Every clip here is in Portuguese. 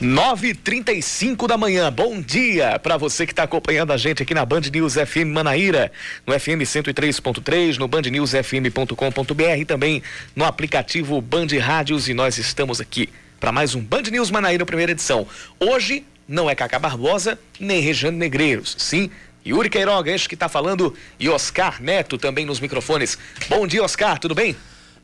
9:35 da manhã. Bom dia para você que está acompanhando a gente aqui na Band News FM Manaíra, no FM 103.3, no bandnewsfm.com.br e também no aplicativo Band Rádios e nós estamos aqui para mais um Band News Manaíra primeira edição. Hoje não é Cacá Barbosa nem Rejane Negreiros, sim Yuri Queiroga, este que está falando, e Oscar Neto também nos microfones. Bom dia, Oscar, tudo bem?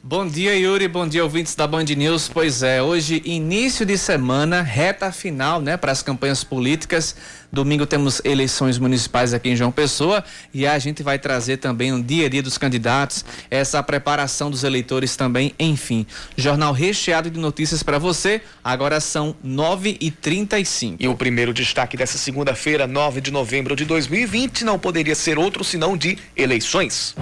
Bom dia, Yuri. Bom dia, ouvintes da Band News. Pois é, hoje, início de semana, reta final, né, para as campanhas políticas. Domingo temos eleições municipais aqui em João Pessoa e a gente vai trazer também um dia a dia dos candidatos, essa preparação dos eleitores também, enfim. Jornal recheado de notícias para você. Agora são 9h35. E o primeiro destaque dessa segunda-feira, 9 de novembro de 2020, não poderia ser outro senão de eleições.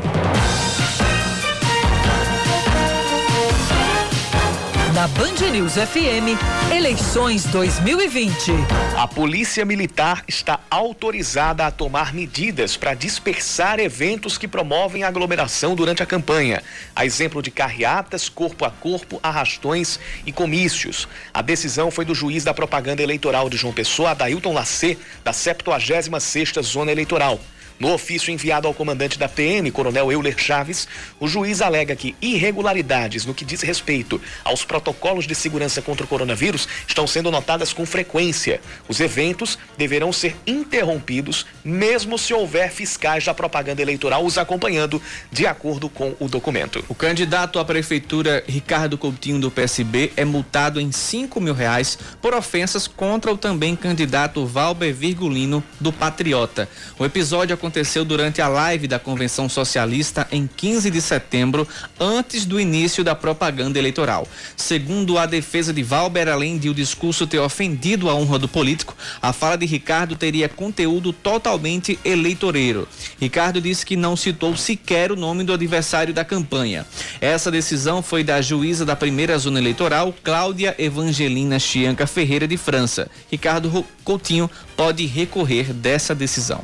Na Band News FM, eleições 2020. A Polícia Militar está autorizada a tomar medidas para dispersar eventos que promovem aglomeração durante a campanha. A exemplo de carreatas, corpo a corpo, arrastões e comícios. A decisão foi do juiz da propaganda eleitoral de João Pessoa, Adailton Lacê, da 76ª Zona Eleitoral. No ofício enviado ao comandante da PM, Coronel Euler Chaves, o juiz alega que irregularidades no que diz respeito aos protocolos de segurança contra o coronavírus estão sendo notadas com frequência. Os eventos deverão ser interrompidos, mesmo se houver fiscais da propaganda eleitoral os acompanhando, de acordo com o documento. O candidato à prefeitura Ricardo Coutinho do PSB é multado em 5 mil reais por ofensas contra o também candidato Valber Virgulino do Patriota. O episódio aconteceu durante a live da Convenção Socialista em 15 de setembro, antes do início da propaganda eleitoral. Segundo a defesa de Valber, além de o discurso ter ofendido a honra do político, a fala de Ricardo teria conteúdo totalmente eleitoreiro. Ricardo disse que não citou sequer o nome do adversário da campanha. Essa decisão foi da juíza da primeira zona eleitoral, Cláudia Evangelina Chianca Ferreira de França. Ricardo Coutinho pode recorrer dessa decisão.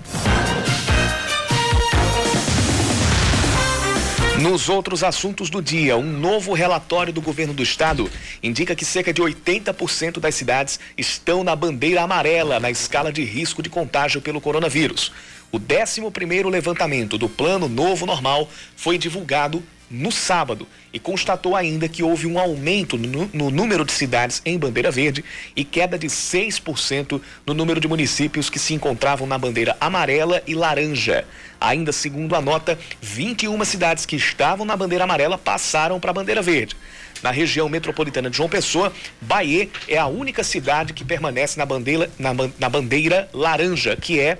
Nos outros assuntos do dia, um novo relatório do governo do estado indica que cerca de 80% das cidades estão na bandeira amarela na escala de risco de contágio pelo coronavírus. O 11º levantamento do Plano Novo Normal foi divulgado no sábado e constatou ainda que houve um aumento no, número de cidades em bandeira verde e queda de 6% no número de municípios que se encontravam na bandeira amarela e laranja. Ainda segundo a nota, 21 cidades que estavam na bandeira amarela passaram para a bandeira verde. Na região metropolitana de João Pessoa, Bahia é a única cidade que permanece na bandeira, na, na bandeira laranja, que é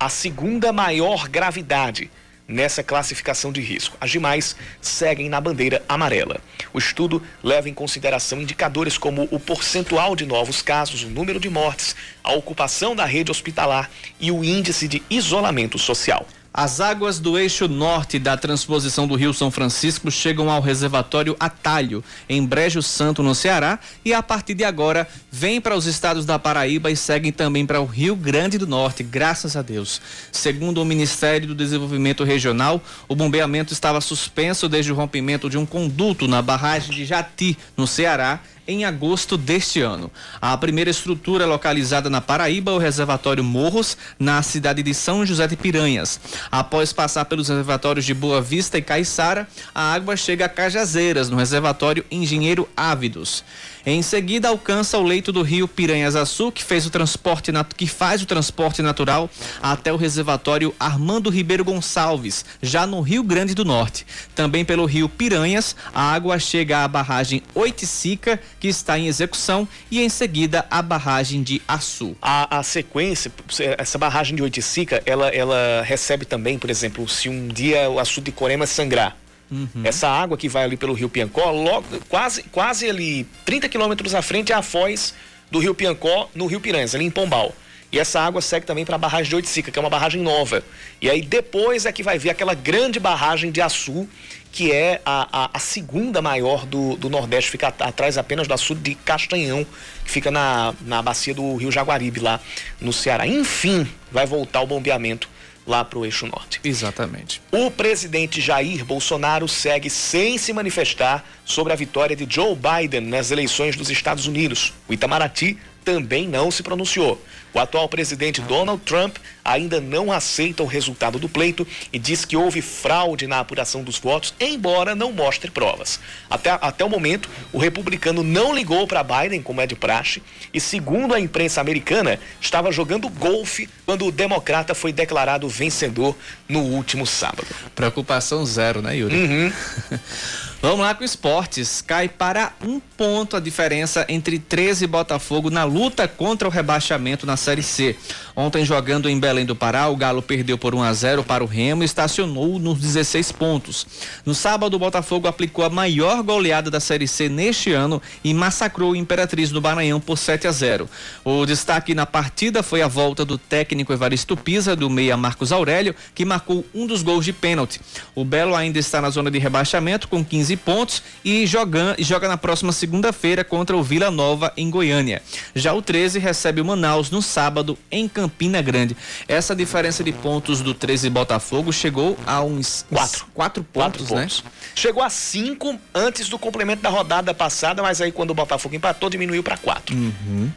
a segunda maior gravidade nessa classificação de risco. As demais seguem na bandeira amarela. O estudo leva em consideração indicadores como o percentual de novos casos, o número de mortes, a ocupação da rede hospitalar e o índice de isolamento social. As águas do eixo norte da transposição do Rio São Francisco chegam ao reservatório Atalho, em Brejo Santo, no Ceará, e a partir de agora vêm para os estados da Paraíba e seguem também para o Rio Grande do Norte, graças a Deus. Segundo o Ministério do Desenvolvimento Regional, o bombeamento estava suspenso desde o rompimento de um conduto na barragem de Jati, no Ceará, em agosto deste ano. A primeira estrutura localizada na Paraíba é o reservatório Morros, na cidade de São José de Piranhas. Após passar pelos reservatórios de Boa Vista e Caiçara, a água chega a Cajazeiras, no reservatório Engenheiro Ávidos. Em seguida, alcança o leito do rio Piranhas-Açu, que, fez o transporte, que faz o transporte natural até o reservatório Armando Ribeiro Gonçalves, já no Rio Grande do Norte. Também pelo rio Piranhas, a água chega à barragem Oiticica, que está em execução, e em seguida a barragem de Açu. A, a sequência, essa barragem de Oiticica, ela, ela recebe também, por exemplo, se um dia o Açu de Corema sangrar, Uhum. Essa água que vai ali pelo Rio Piancó, logo, quase, quase ali 30 quilômetros à frente é a foz do Rio Piancó no Rio Piranhas, ali em Pombal. E essa água segue também para a barragem de Oiticica, que é uma barragem nova. E aí depois é que vai vir aquela grande barragem de Açu, que é a, a, a segunda maior do, do Nordeste, fica atrás apenas do Açu de Castanhão, que fica na, na bacia do Rio Jaguaribe, lá no Ceará. Enfim, vai voltar o bombeamento lá para o eixo norte. Exatamente. O presidente Jair Bolsonaro segue sem se manifestar sobre a vitória de Joe Biden nas eleições dos Estados Unidos. O Itamaraty também não se pronunciou. O atual presidente Donald Trump ainda não aceita o resultado do pleito e diz que houve fraude na apuração dos votos, embora não mostre provas. Até, até o momento, o republicano não ligou para Biden, como é de praxe, e segundo a imprensa americana, estava jogando golfe quando o democrata foi declarado vencedor no último sábado. Preocupação zero, né, Yuri? Uhum. Vamos lá com esportes. Cai para um ponto a diferença entre 13 e Botafogo na luta contra o rebaixamento na Série C. Ontem, jogando em Belém do Pará, o Galo perdeu por 1 a 0 para o Remo e estacionou nos 16 pontos. No sábado, o Botafogo aplicou a maior goleada da Série C neste ano e massacrou o Imperatriz do Maranhão por 7 a 0. O destaque na partida foi a volta do técnico Evaristo Pisa, do meia Marcos Aurélio, que marcou um dos gols de pênalti. O Belo ainda está na zona de rebaixamento com 15 15 pontos e joga, joga na próxima segunda-feira contra o Vila Nova em Goiânia. Já o 13 recebe o Manaus no sábado em Campina Grande. Essa diferença de pontos do 13 Botafogo chegou a uns quatro, quatro pontos, né? Pontos. Chegou a cinco antes do complemento da rodada passada, mas aí quando o Botafogo empatou diminuiu para quatro. Uhum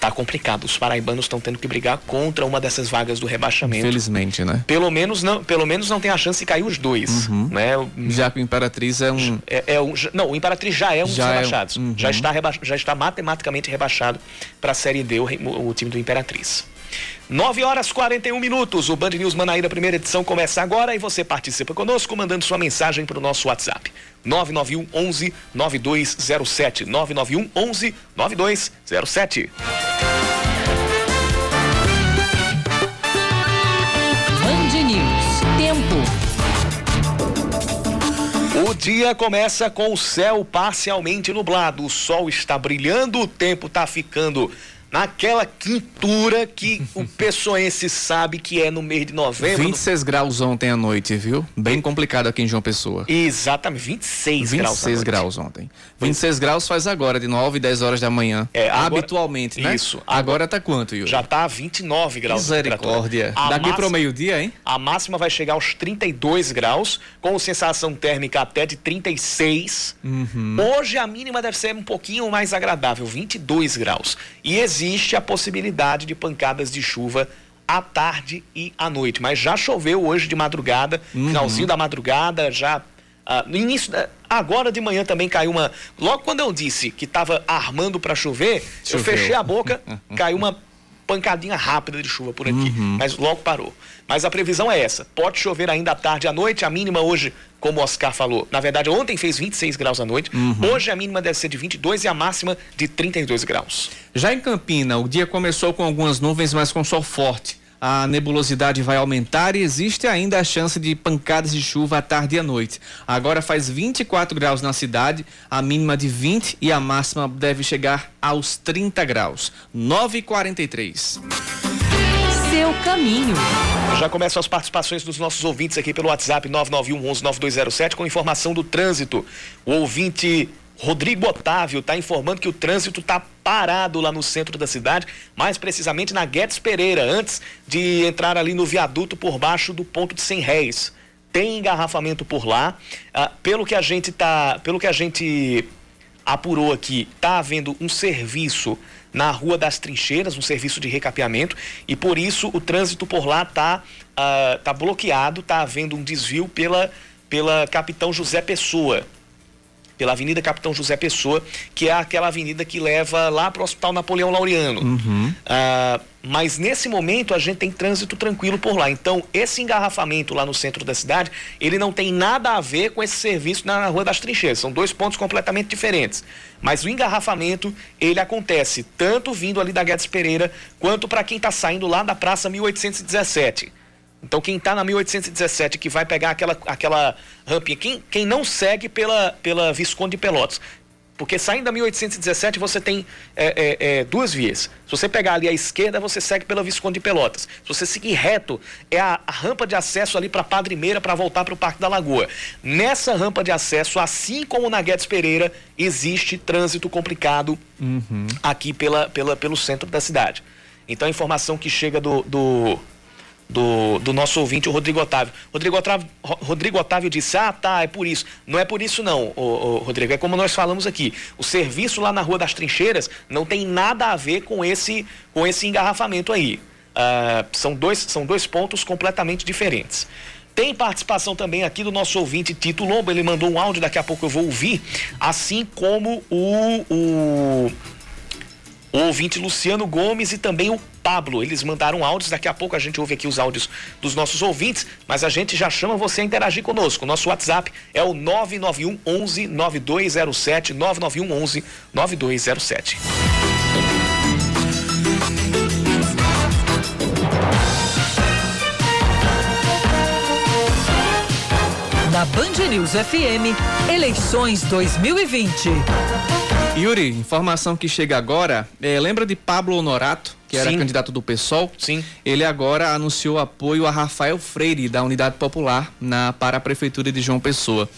tá complicado. Os paraibanos estão tendo que brigar contra uma dessas vagas do rebaixamento. Infelizmente, né? Pelo menos não, pelo menos não tem a chance de cair os dois, uhum. né? Já que o Imperatriz é um é, é um, não, o Imperatriz já é um já dos rebaixados. É um... uhum. Já está reba... já está matematicamente rebaixado para a Série D o, o time do Imperatriz. 9 horas 41 minutos. O Band News Manaíra, primeira edição, começa agora e você participa conosco mandando sua mensagem para o nosso WhatsApp. 991 11 9207. 991 11 9207. Band News. Tempo. O dia começa com o céu parcialmente nublado. O sol está brilhando, o tempo está ficando naquela quintura que o pessoense sabe que é no mês de novembro. 26 no... graus ontem à noite, viu? Bem complicado aqui em João Pessoa. Exatamente, 26, 26 graus. 26 graus ontem. 26 graus faz agora, de 9 e 10 horas da manhã. É, agora... Habitualmente, né? Isso. Agora, agora tá quanto, Yuri? Já tá 29 graus. Misericórdia. Daqui máxima... pro meio-dia, hein? A máxima vai chegar aos 32 graus, com sensação térmica até de 36. Uhum. Hoje a mínima deve ser um pouquinho mais agradável, 22 graus. E existe existe a possibilidade de pancadas de chuva à tarde e à noite. Mas já choveu hoje de madrugada, uhum. finalzinho da madrugada, já. Uh, no início da, agora de manhã também caiu uma. Logo quando eu disse que estava armando para chover, Choveu. eu fechei a boca, caiu uma pancadinha rápida de chuva por aqui, uhum. mas logo parou. Mas a previsão é essa: pode chover ainda à tarde e à noite, a mínima hoje, como o Oscar falou, na verdade ontem fez 26 graus à noite, uhum. hoje a mínima deve ser de 22 e a máxima de 32 graus. Já em Campina, o dia começou com algumas nuvens, mas com sol forte a nebulosidade vai aumentar e existe ainda a chance de pancadas de chuva à tarde e à noite. Agora faz 24 graus na cidade, a mínima de 20 e a máxima deve chegar aos 30 graus. 9h43. Seu caminho. Já começam as participações dos nossos ouvintes aqui pelo WhatsApp 991 11 9207 com informação do trânsito. O ouvinte Rodrigo Otávio está informando que o trânsito está parado lá no centro da cidade, mais precisamente na Guedes Pereira, antes de entrar ali no viaduto por baixo do ponto de 100 réis. Tem engarrafamento por lá. Ah, pelo que a gente tá, pelo que a gente apurou aqui, está havendo um serviço na Rua das Trincheiras, um serviço de recapeamento, e por isso o trânsito por lá está ah, tá bloqueado, está havendo um desvio pela, pela Capitão José Pessoa pela Avenida Capitão José Pessoa, que é aquela avenida que leva lá para o Hospital Napoleão Laureano. Uhum. Ah, mas nesse momento a gente tem trânsito tranquilo por lá. Então, esse engarrafamento lá no centro da cidade, ele não tem nada a ver com esse serviço na Rua das Trincheiras. São dois pontos completamente diferentes. Mas o engarrafamento, ele acontece tanto vindo ali da Guedes Pereira, quanto para quem está saindo lá da Praça 1817. Então quem está na 1817 que vai pegar aquela, aquela rampinha, quem, quem não segue pela, pela Visconde de Pelotas, porque saindo da 1817 você tem é, é, é, duas vias. Se você pegar ali à esquerda, você segue pela Visconde de Pelotas. Se você seguir reto, é a, a rampa de acesso ali para Padre Meira para voltar para o Parque da Lagoa. Nessa rampa de acesso, assim como na Guedes Pereira, existe trânsito complicado uhum. aqui pela, pela, pelo centro da cidade. Então a informação que chega do, do do, do nosso ouvinte, o Rodrigo Otávio. Rodrigo Otávio, Rodrigo Otávio disse: Ah, tá, é por isso. Não é por isso, não, ô, ô, Rodrigo. É como nós falamos aqui. O serviço lá na Rua das Trincheiras não tem nada a ver com esse, com esse engarrafamento aí. Uh, são, dois, são dois pontos completamente diferentes. Tem participação também aqui do nosso ouvinte Tito Lobo, ele mandou um áudio, daqui a pouco eu vou ouvir, assim como o, o, o ouvinte Luciano Gomes e também o Pablo. Eles mandaram áudios, daqui a pouco a gente ouve aqui os áudios dos nossos ouvintes, mas a gente já chama você a interagir conosco. Nosso WhatsApp é o 991 11 9207, 991 11 9207. Na Band News FM, eleições 2020. Yuri, informação que chega agora, é, lembra de Pablo Honorato, que era Sim. candidato do PSOL? Sim. Ele agora anunciou apoio a Rafael Freire, da Unidade Popular, na, para a Prefeitura de João Pessoa.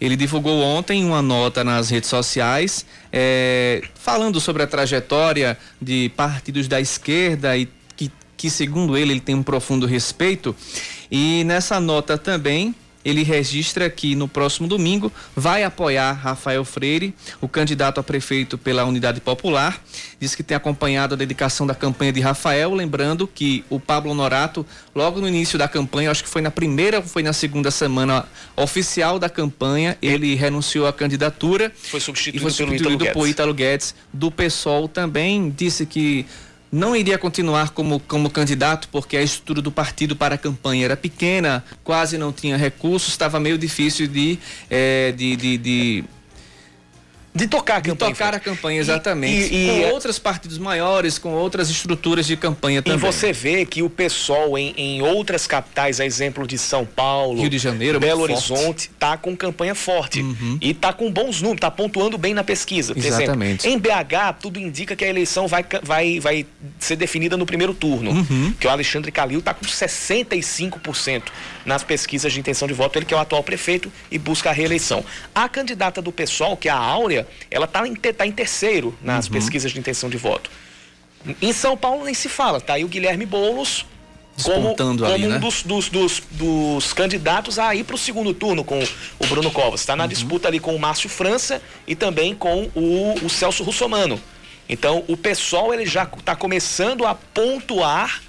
Ele divulgou ontem uma nota nas redes sociais, é, falando sobre a trajetória de partidos da esquerda e que, que, segundo ele, ele tem um profundo respeito. E nessa nota também ele registra que no próximo domingo vai apoiar Rafael Freire, o candidato a prefeito pela Unidade Popular. Diz que tem acompanhado a dedicação da campanha de Rafael, lembrando que o Pablo Norato, logo no início da campanha, acho que foi na primeira ou foi na segunda semana oficial da campanha, ele renunciou à candidatura. Foi substituído, e foi substituído pelo Ítalo por Ítalo Guedes. Do PSOL também disse que não iria continuar como, como candidato porque a estrutura do partido para a campanha era pequena, quase não tinha recursos, estava meio difícil de, é, de, de, de de tocar a de campanha. tocar a campanha, exatamente. E, e, com e, outros partidos maiores, com outras estruturas de campanha também. E você vê que o PSOL em, em outras capitais, a exemplo de São Paulo, Rio de Janeiro, Belo Horizonte, está com campanha forte. Uhum. E está com bons números, está pontuando bem na pesquisa. Por Exatamente. Exemplo, em BH, tudo indica que a eleição vai, vai, vai ser definida no primeiro turno. Uhum. Que o Alexandre Calil está com 65% nas pesquisas de intenção de voto, ele que é o atual prefeito e busca a reeleição. A candidata do PSOL, que é a Áurea, ela está em, tá em terceiro nas Uhum. pesquisas de intenção de voto. Em São Paulo nem se fala, tá aí o Guilherme Boulos como, como ali, um né? dos, dos, dos, dos candidatos a ir para o segundo turno com o Bruno Covas. Está na Uhum. disputa ali com o Márcio França e também com o, o Celso Russomano. Então o pessoal ele já está começando a pontuar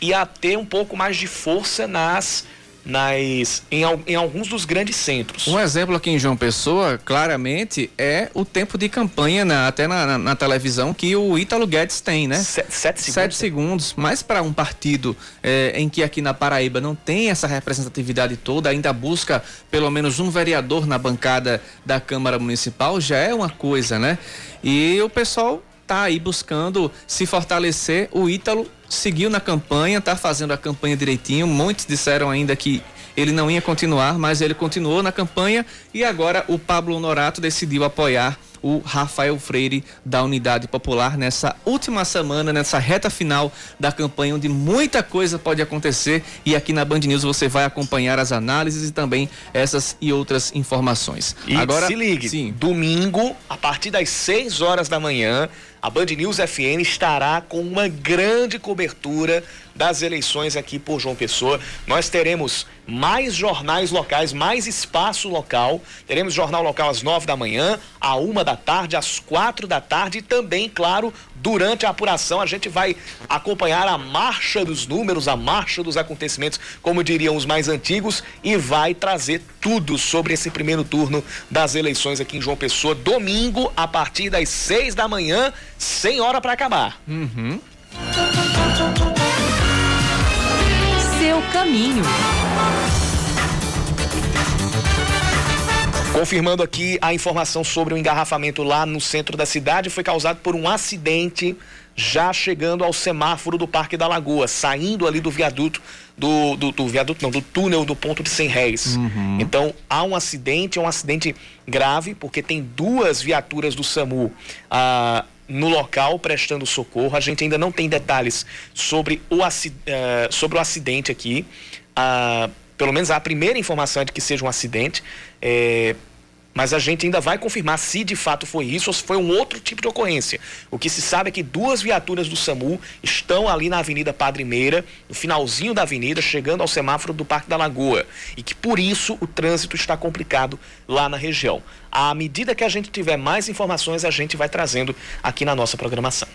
e a ter um pouco mais de força nas nas em, em alguns dos grandes centros. Um exemplo aqui em João Pessoa, claramente, é o tempo de campanha, na- até na, na- na televisão, que o Ítalo Guedes tem, né? Se- Sete segundos. Sete segundos, mas para um partido eh, em que aqui na Paraíba não tem essa representatividade toda, ainda busca pelo menos um vereador na bancada da Câmara Municipal, já é uma coisa, né? E o pessoal tá aí buscando se fortalecer. O Ítalo seguiu na campanha, tá fazendo a campanha direitinho. Muitos disseram ainda que ele não ia continuar, mas ele continuou na campanha e agora o Pablo Honorato decidiu apoiar o Rafael Freire da Unidade Popular nessa última semana, nessa reta final da campanha, onde muita coisa pode acontecer e aqui na Band News você vai acompanhar as análises e também essas e outras informações. E Agora, se ligue, sim, domingo, a partir das 6 horas da manhã, a Band News FM estará com uma grande cobertura das eleições aqui por João Pessoa. Nós teremos mais jornais locais, mais espaço local. Teremos jornal local às 9 da manhã, à uma da tarde, às quatro da tarde e também, claro, durante a apuração a gente vai acompanhar a marcha dos números, a marcha dos acontecimentos, como diriam os mais antigos, e vai trazer tudo sobre esse primeiro turno das eleições aqui em João Pessoa, domingo, a partir das seis da manhã, sem hora para acabar. Seu caminho. Confirmando aqui a informação sobre o engarrafamento lá no centro da cidade, foi causado por um acidente já chegando ao semáforo do Parque da Lagoa, saindo ali do viaduto, do, do, do viaduto não, do túnel do ponto de 100 réis. Então há um acidente, é um acidente grave, porque tem duas viaturas do SAMU ah, no local prestando socorro. A gente ainda não tem detalhes sobre o, eh, sobre o acidente aqui. Ah, pelo menos a primeira informação é de que seja um acidente. É, mas a gente ainda vai confirmar se de fato foi isso ou se foi um outro tipo de ocorrência. O que se sabe é que duas viaturas do SAMU estão ali na Avenida Padre Meira, no finalzinho da avenida, chegando ao semáforo do Parque da Lagoa, e que por isso o trânsito está complicado lá na região. À medida que a gente tiver mais informações, a gente vai trazendo aqui na nossa programação.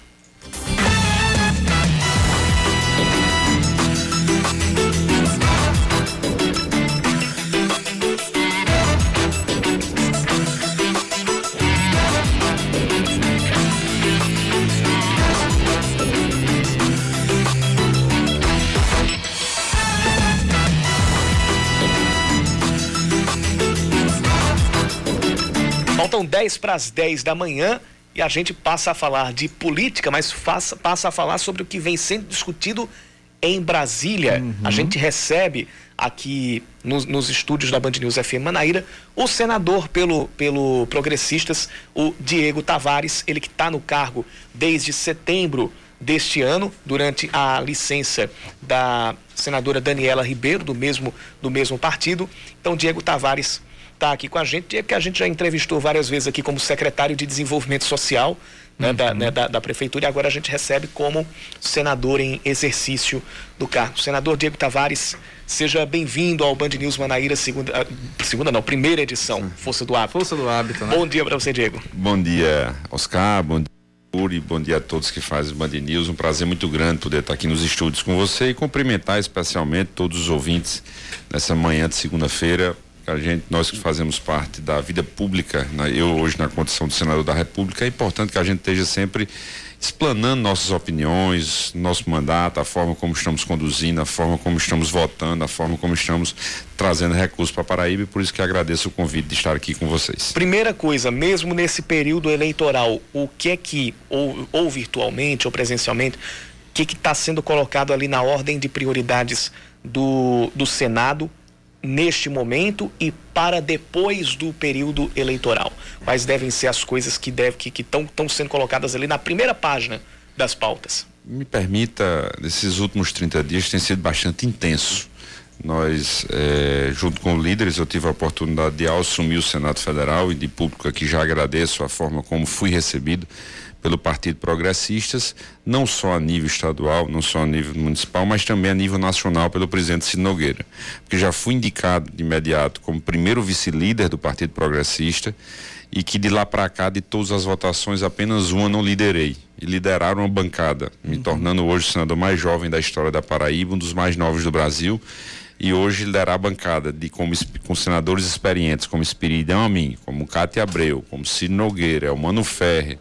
10 para as 10 da manhã e a gente passa a falar de política, mas faça, passa a falar sobre o que vem sendo discutido em Brasília. Uhum. A gente recebe aqui nos, nos, estúdios da Band News FM Manaíra o senador pelo, pelo Progressistas, o Diego Tavares, ele que está no cargo desde setembro deste ano, durante a licença da senadora Daniela Ribeiro, do mesmo, do mesmo partido. Então, Diego Tavares está aqui com a gente, é que a gente já entrevistou várias vezes aqui como secretário de Desenvolvimento Social né, uhum. da, né, da, da, Prefeitura e agora a gente recebe como senador em exercício do cargo. Senador Diego Tavares, seja bem-vindo ao Band News Manaíra, segunda, ah, segunda não, primeira edição. Força do Hábito. Força do Hábito, né? Bom dia para você, Diego. Bom dia, Oscar, bom dia. Uri, bom dia a todos que fazem Band News. Um prazer muito grande poder estar aqui nos estúdios com você e cumprimentar especialmente todos os ouvintes nessa manhã de segunda-feira a gente, nós que fazemos parte da vida pública, né, eu hoje na condição de senador da República, é importante que a gente esteja sempre explanando nossas opiniões, nosso mandato, a forma como estamos conduzindo, a forma como estamos votando, a forma como estamos trazendo recursos para Paraíba e por isso que agradeço o convite de estar aqui com vocês. Primeira coisa, mesmo nesse período eleitoral, o que é que, ou, ou virtualmente ou presencialmente, o que está sendo colocado ali na ordem de prioridades do, do Senado neste momento e para depois do período eleitoral? Quais devem ser as coisas que estão que, que sendo colocadas ali na primeira página das pautas? Me permita, nesses últimos 30 dias tem sido bastante intenso. Nós, eh, junto com líderes, eu tive a oportunidade de assumir o Senado Federal e de público aqui já agradeço a forma como fui recebido pelo Partido Progressistas, não só a nível estadual, não só a nível municipal, mas também a nível nacional pelo presidente Cid Nogueira. Porque já fui indicado de imediato como primeiro vice-líder do Partido Progressista e que de lá para cá, de todas as votações, apenas uma não liderei. E lideraram uma bancada, me uhum. tornando hoje o senador mais jovem da história da Paraíba, um dos mais novos do Brasil e hoje liderar a bancada de como, com senadores experientes como Espiridão Amin, como Cátia Abreu, como Ciro Nogueira, Mano Ferre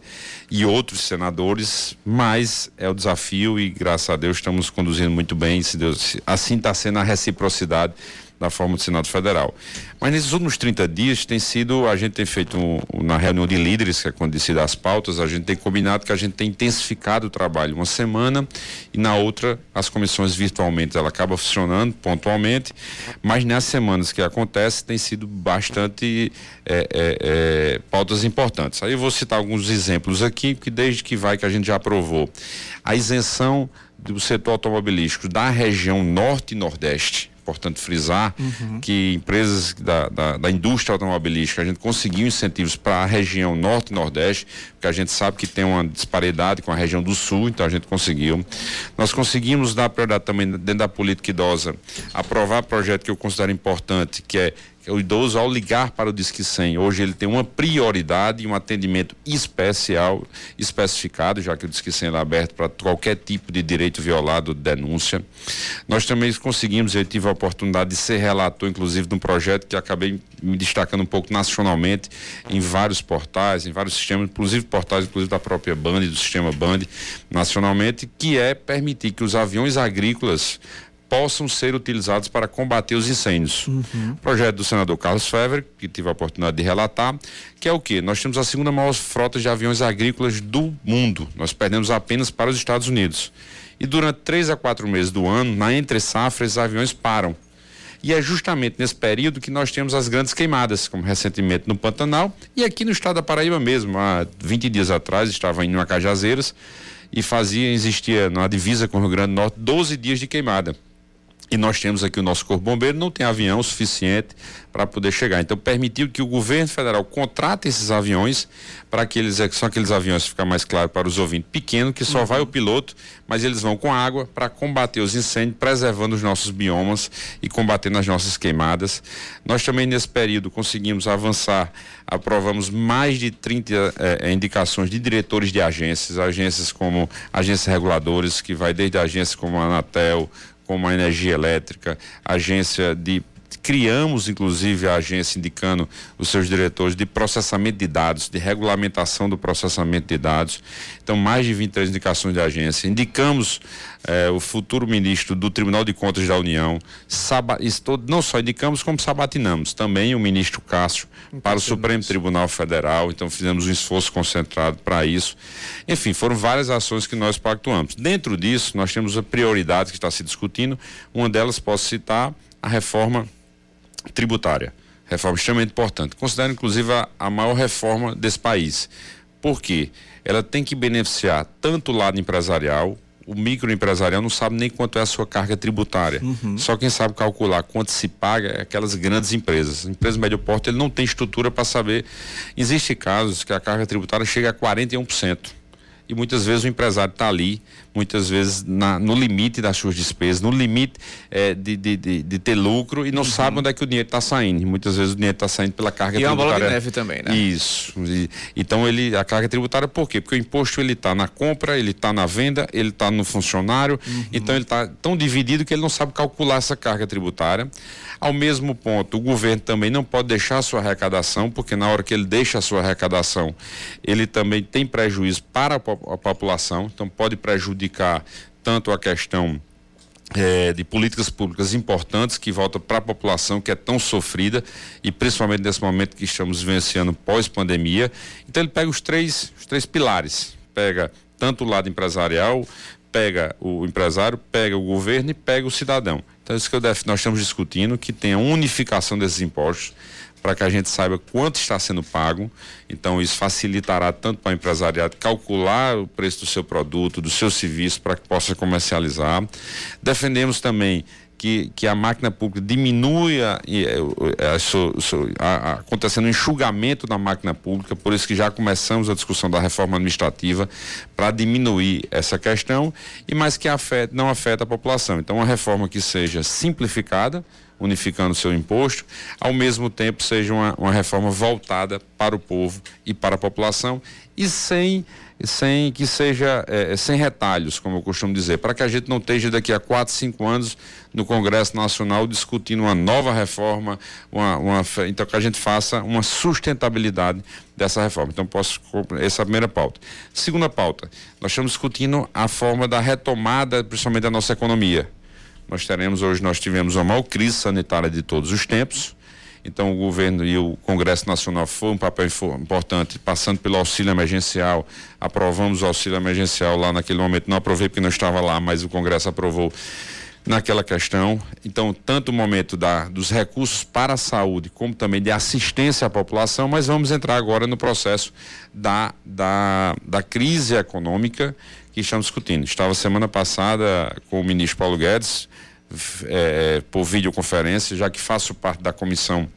e outros senadores, mas é o desafio e graças a Deus estamos conduzindo muito bem, se Deus, assim está sendo a reciprocidade da forma do Senado Federal. Mas nesses últimos 30 dias tem sido, a gente tem feito um, na reunião de líderes, que é quando decide as pautas, a gente tem combinado que a gente tem intensificado o trabalho uma semana e na outra as comissões virtualmente ela acaba funcionando pontualmente, mas nas semanas que acontece tem sido bastante é, é, é, pautas importantes. Aí eu vou citar alguns exemplos aqui, que desde que vai que a gente já aprovou a isenção do setor automobilístico da região norte e nordeste importante frisar uhum. que empresas da, da, da, indústria automobilística, a gente conseguiu incentivos para a região norte e nordeste, porque a gente sabe que tem uma disparidade com a região do sul, então a gente conseguiu. Nós conseguimos dar prioridade também dentro da política idosa, aprovar projeto que eu considero importante, que é o idoso, ao ligar para o Disque 100, hoje ele tem uma prioridade e um atendimento especial, especificado, já que o Disque 100 é aberto para qualquer tipo de direito violado, denúncia. Nós também conseguimos, eu tive a oportunidade de ser relator, inclusive, de um projeto que acabei me destacando um pouco nacionalmente, em vários portais, em vários sistemas, inclusive portais, inclusive da própria Band, do sistema Band, nacionalmente, que é permitir que os aviões agrícolas possam ser utilizados para combater os incêndios. Uhum. Projeto do senador Carlos Fever, que tive a oportunidade de relatar, que é o que? Nós temos a segunda maior frota de aviões agrícolas do mundo. Nós perdemos apenas para os Estados Unidos. E durante três a quatro meses do ano, na entre safra, esses aviões param. E é justamente nesse período que nós temos as grandes queimadas, como recentemente no Pantanal e aqui no estado da Paraíba mesmo. Há 20 dias atrás estava indo a Cajazeiras e fazia, existia na divisa com o Rio Grande do Norte 12 dias de queimada. E nós temos aqui o nosso Corpo Bombeiro, não tem avião suficiente para poder chegar. Então, permitiu que o governo federal contrate esses aviões para que eles, são aqueles aviões, ficar mais claro para os ouvintes, pequeno, que só uhum. vai o piloto, mas eles vão com água para combater os incêndios, preservando os nossos biomas e combatendo as nossas queimadas. Nós também, nesse período, conseguimos avançar, aprovamos mais de 30 eh, eh, indicações de diretores de agências, agências como agências reguladoras, que vai desde agências como a Anatel, como a energia elétrica, agência de criamos inclusive a agência indicando os seus diretores de processamento de dados, de regulamentação do processamento de dados. Então, mais de 23 indicações de agência. Indicamos eh, o futuro ministro do Tribunal de Contas da União. Saba, estou, não só indicamos, como sabatinamos também o ministro Cássio para o Supremo Tribunal Federal. Então, fizemos um esforço concentrado para isso. Enfim, foram várias ações que nós pactuamos. Dentro disso, nós temos a prioridade que está se discutindo. Uma delas, posso citar, a reforma tributária. Reforma extremamente importante. Considero, inclusive, a, a maior reforma desse país. Por quê? Ela tem que beneficiar tanto o lado empresarial, o microempresarial não sabe nem quanto é a sua carga tributária. Uhum. Só quem sabe calcular quanto se paga é aquelas grandes empresas. Empresa médio porte, ele não tem estrutura para saber. Existem casos que a carga tributária chega a 41% e muitas vezes o empresário está ali, muitas vezes na, no limite das suas despesas, no limite é, de, de, de, de, ter lucro e não uhum. sabe onde é que o dinheiro está saindo. Muitas vezes o dinheiro está saindo pela carga e tributária. E é uma bola de neve também, né? Isso. E, então ele, a carga tributária por quê? Porque o imposto ele está na compra, ele está na venda, ele está no funcionário, uhum. então ele está tão dividido que ele não sabe calcular essa carga tributária. Ao mesmo ponto, o governo também não pode deixar a sua arrecadação, porque na hora que ele deixa a sua arrecadação, ele também tem prejuízo para a, a população, então pode prejudicar tanto a questão é, de políticas públicas importantes que voltam para a população que é tão sofrida e principalmente nesse momento que estamos vivenciando pós-pandemia. Então ele pega os três, os três pilares, pega tanto o lado empresarial, pega o empresário, pega o governo e pega o cidadão. Então, isso que eu def... nós estamos discutindo, que tenha unificação desses impostos, para que a gente saiba quanto está sendo pago. Então, isso facilitará tanto para o empresariado calcular o preço do seu produto, do seu serviço, para que possa comercializar. Defendemos também que, que a máquina pública diminua é, a, a, acontecendo um enxugamento da máquina pública, por isso que já começamos a discussão da reforma administrativa para diminuir essa questão e mais que afeta, não afeta a população. Então, uma reforma que seja simplificada, unificando seu imposto, ao mesmo tempo seja uma, uma reforma voltada para o povo e para a população e sem sem que seja é, sem retalhos, como eu costumo dizer, para que a gente não esteja daqui a quatro, cinco anos no Congresso Nacional discutindo uma nova reforma, uma, uma, então que a gente faça uma sustentabilidade dessa reforma. Então posso essa é a primeira pauta. Segunda pauta, nós estamos discutindo a forma da retomada, principalmente da nossa economia. Nós teremos hoje nós tivemos a maior crise sanitária de todos os tempos então, o governo e o Congresso Nacional foi um papel importante, passando pelo auxílio emergencial. Aprovamos o auxílio emergencial lá naquele momento. Não aprovei porque não estava lá, mas o Congresso aprovou naquela questão. Então, tanto o momento da, dos recursos para a saúde, como também de assistência à população, mas vamos entrar agora no processo da, da, da crise econômica que estamos discutindo. Estava semana passada com o ministro Paulo Guedes é, por videoconferência, já que faço parte da comissão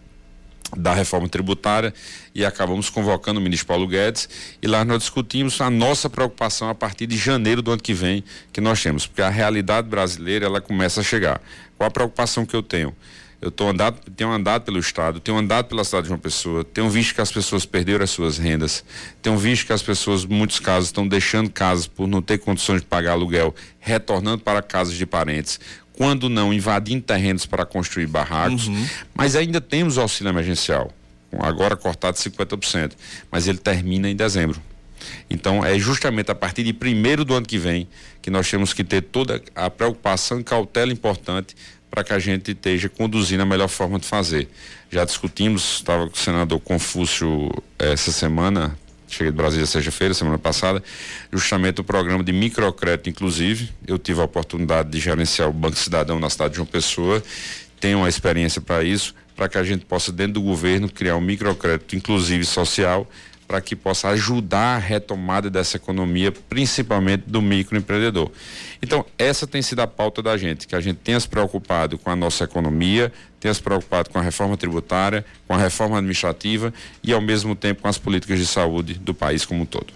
da reforma tributária e acabamos convocando o ministro Paulo Guedes e lá nós discutimos a nossa preocupação a partir de janeiro do ano que vem que nós temos, porque a realidade brasileira ela começa a chegar. Qual a preocupação que eu tenho? Eu tô andado, tenho andado pelo estado, tenho andado pela cidade de uma pessoa, tenho visto que as pessoas perderam as suas rendas, tenho visto que as pessoas, em muitos casos, estão deixando casas por não ter condições de pagar aluguel, retornando para casas de parentes quando não invadindo terrenos para construir barracos, uhum. mas ainda temos o auxílio emergencial, agora cortado 50%, mas ele termina em dezembro. Então é justamente a partir de primeiro do ano que vem que nós temos que ter toda a preocupação e cautela importante para que a gente esteja conduzindo a melhor forma de fazer. Já discutimos, estava com o senador Confúcio eh, essa semana, cheguei de Brasília sexta-feira, semana passada, justamente o programa de microcrédito, inclusive. Eu tive a oportunidade de gerenciar o Banco Cidadão na cidade de João Pessoa, tenho uma experiência para isso, para que a gente possa, dentro do governo, criar um microcrédito, inclusive social, para que possa ajudar a retomada dessa economia, principalmente do microempreendedor. Então, essa tem sido a pauta da gente, que a gente tenha se preocupado com a nossa economia, tenha se preocupado com a reforma tributária, com a reforma administrativa e, ao mesmo tempo, com as políticas de saúde do país como um todo.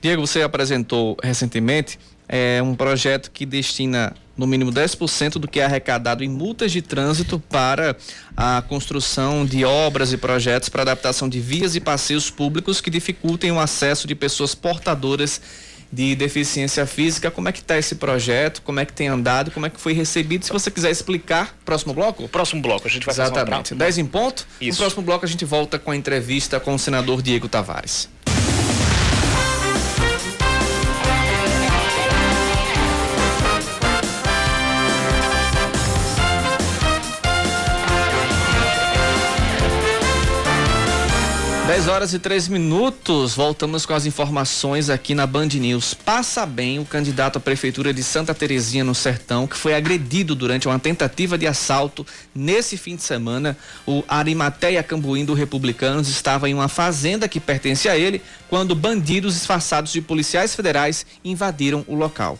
Diego, você apresentou recentemente é, um projeto que destina no mínimo 10% do que é arrecadado em multas de trânsito para a construção de obras e projetos para adaptação de vias e passeios públicos que dificultem o acesso de pessoas portadoras de deficiência física. Como é que está esse projeto? Como é que tem andado? Como é que foi recebido? Se você quiser explicar, próximo bloco? Próximo bloco, a gente vai Exatamente. fazer 10 em ponto. Isso. No próximo bloco a gente volta com a entrevista com o senador Diego Tavares. 10 horas e 3 minutos, voltamos com as informações aqui na Band News. Passa bem o candidato à prefeitura de Santa Terezinha no Sertão, que foi agredido durante uma tentativa de assalto nesse fim de semana. O Arimateia Cambuim do Republicanos estava em uma fazenda que pertence a ele quando bandidos disfarçados de policiais federais invadiram o local.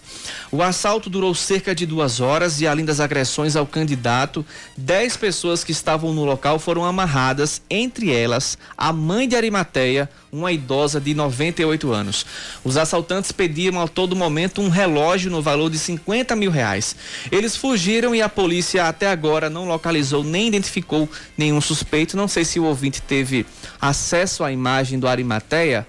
O assalto durou cerca de duas horas e, além das agressões ao candidato, dez pessoas que estavam no local foram amarradas, entre elas a mãe de Arimateia, uma idosa de 98 anos. Os assaltantes pediam a todo momento um relógio no valor de 50 mil reais. Eles fugiram e a polícia até agora não localizou nem identificou nenhum suspeito. Não sei se o ouvinte teve acesso à imagem do Arimateia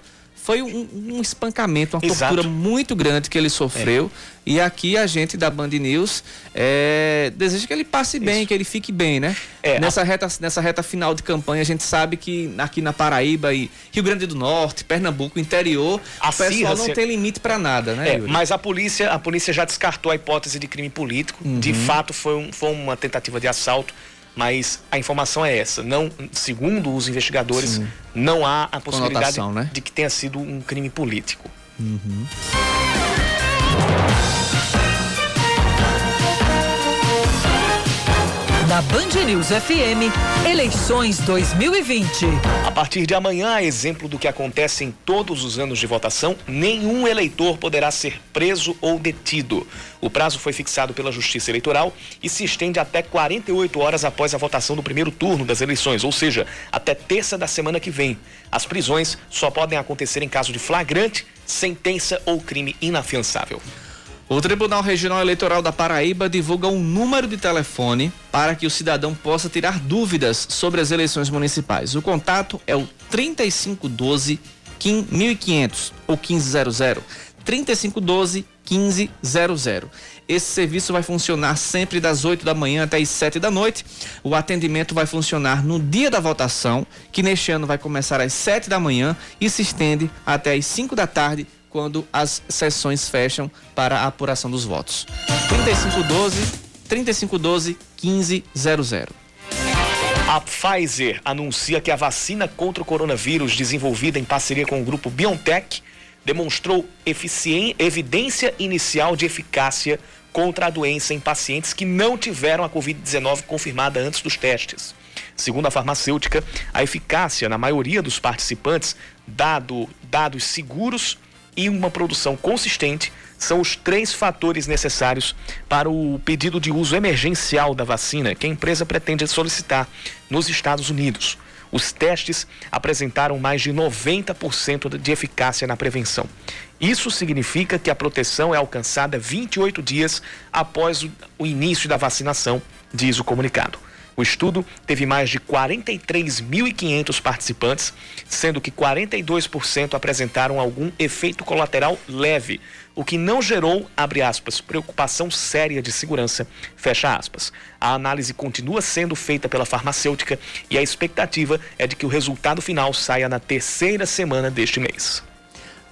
foi um, um espancamento, uma Exato. tortura muito grande que ele sofreu. É. E aqui a gente da Band News é, deseja que ele passe bem, Isso. que ele fique bem, né? É, nessa, a... reta, nessa reta final de campanha, a gente sabe que aqui na Paraíba e Rio Grande do Norte, Pernambuco, interior, a o pessoal não tem limite para nada, né? É, mas a polícia, a polícia já descartou a hipótese de crime político. Uhum. De fato, foi, um, foi uma tentativa de assalto mas a informação é essa. Não, segundo os investigadores, Sim. não há a possibilidade né? de que tenha sido um crime político. Uhum. Na Band News FM, eleições 2020. A partir de amanhã, exemplo do que acontece em todos os anos de votação, nenhum eleitor poderá ser preso ou detido. O prazo foi fixado pela Justiça Eleitoral e se estende até 48 horas após a votação do primeiro turno das eleições, ou seja, até terça da semana que vem. As prisões só podem acontecer em caso de flagrante, sentença ou crime inafiançável. O Tribunal Regional Eleitoral da Paraíba divulga um número de telefone para que o cidadão possa tirar dúvidas sobre as eleições municipais. O contato é o 3512 1500 ou 1500. 3512 1500. Esse serviço vai funcionar sempre das 8 da manhã até as 7 da noite. O atendimento vai funcionar no dia da votação, que neste ano vai começar às 7 da manhã e se estende até às 5 da tarde quando as sessões fecham para a apuração dos votos. 3512 3512 1500. A Pfizer anuncia que a vacina contra o coronavírus desenvolvida em parceria com o grupo BioNTech demonstrou evidência inicial de eficácia contra a doença em pacientes que não tiveram a Covid-19 confirmada antes dos testes. Segundo a farmacêutica, a eficácia na maioria dos participantes, dado dados seguros e uma produção consistente são os três fatores necessários para o pedido de uso emergencial da vacina que a empresa pretende solicitar nos Estados Unidos. Os testes apresentaram mais de 90% de eficácia na prevenção. Isso significa que a proteção é alcançada 28 dias após o início da vacinação, diz o comunicado. O estudo teve mais de 43.500 participantes, sendo que 42% apresentaram algum efeito colateral leve, o que não gerou, abre aspas, preocupação séria de segurança, fecha aspas. A análise continua sendo feita pela farmacêutica e a expectativa é de que o resultado final saia na terceira semana deste mês.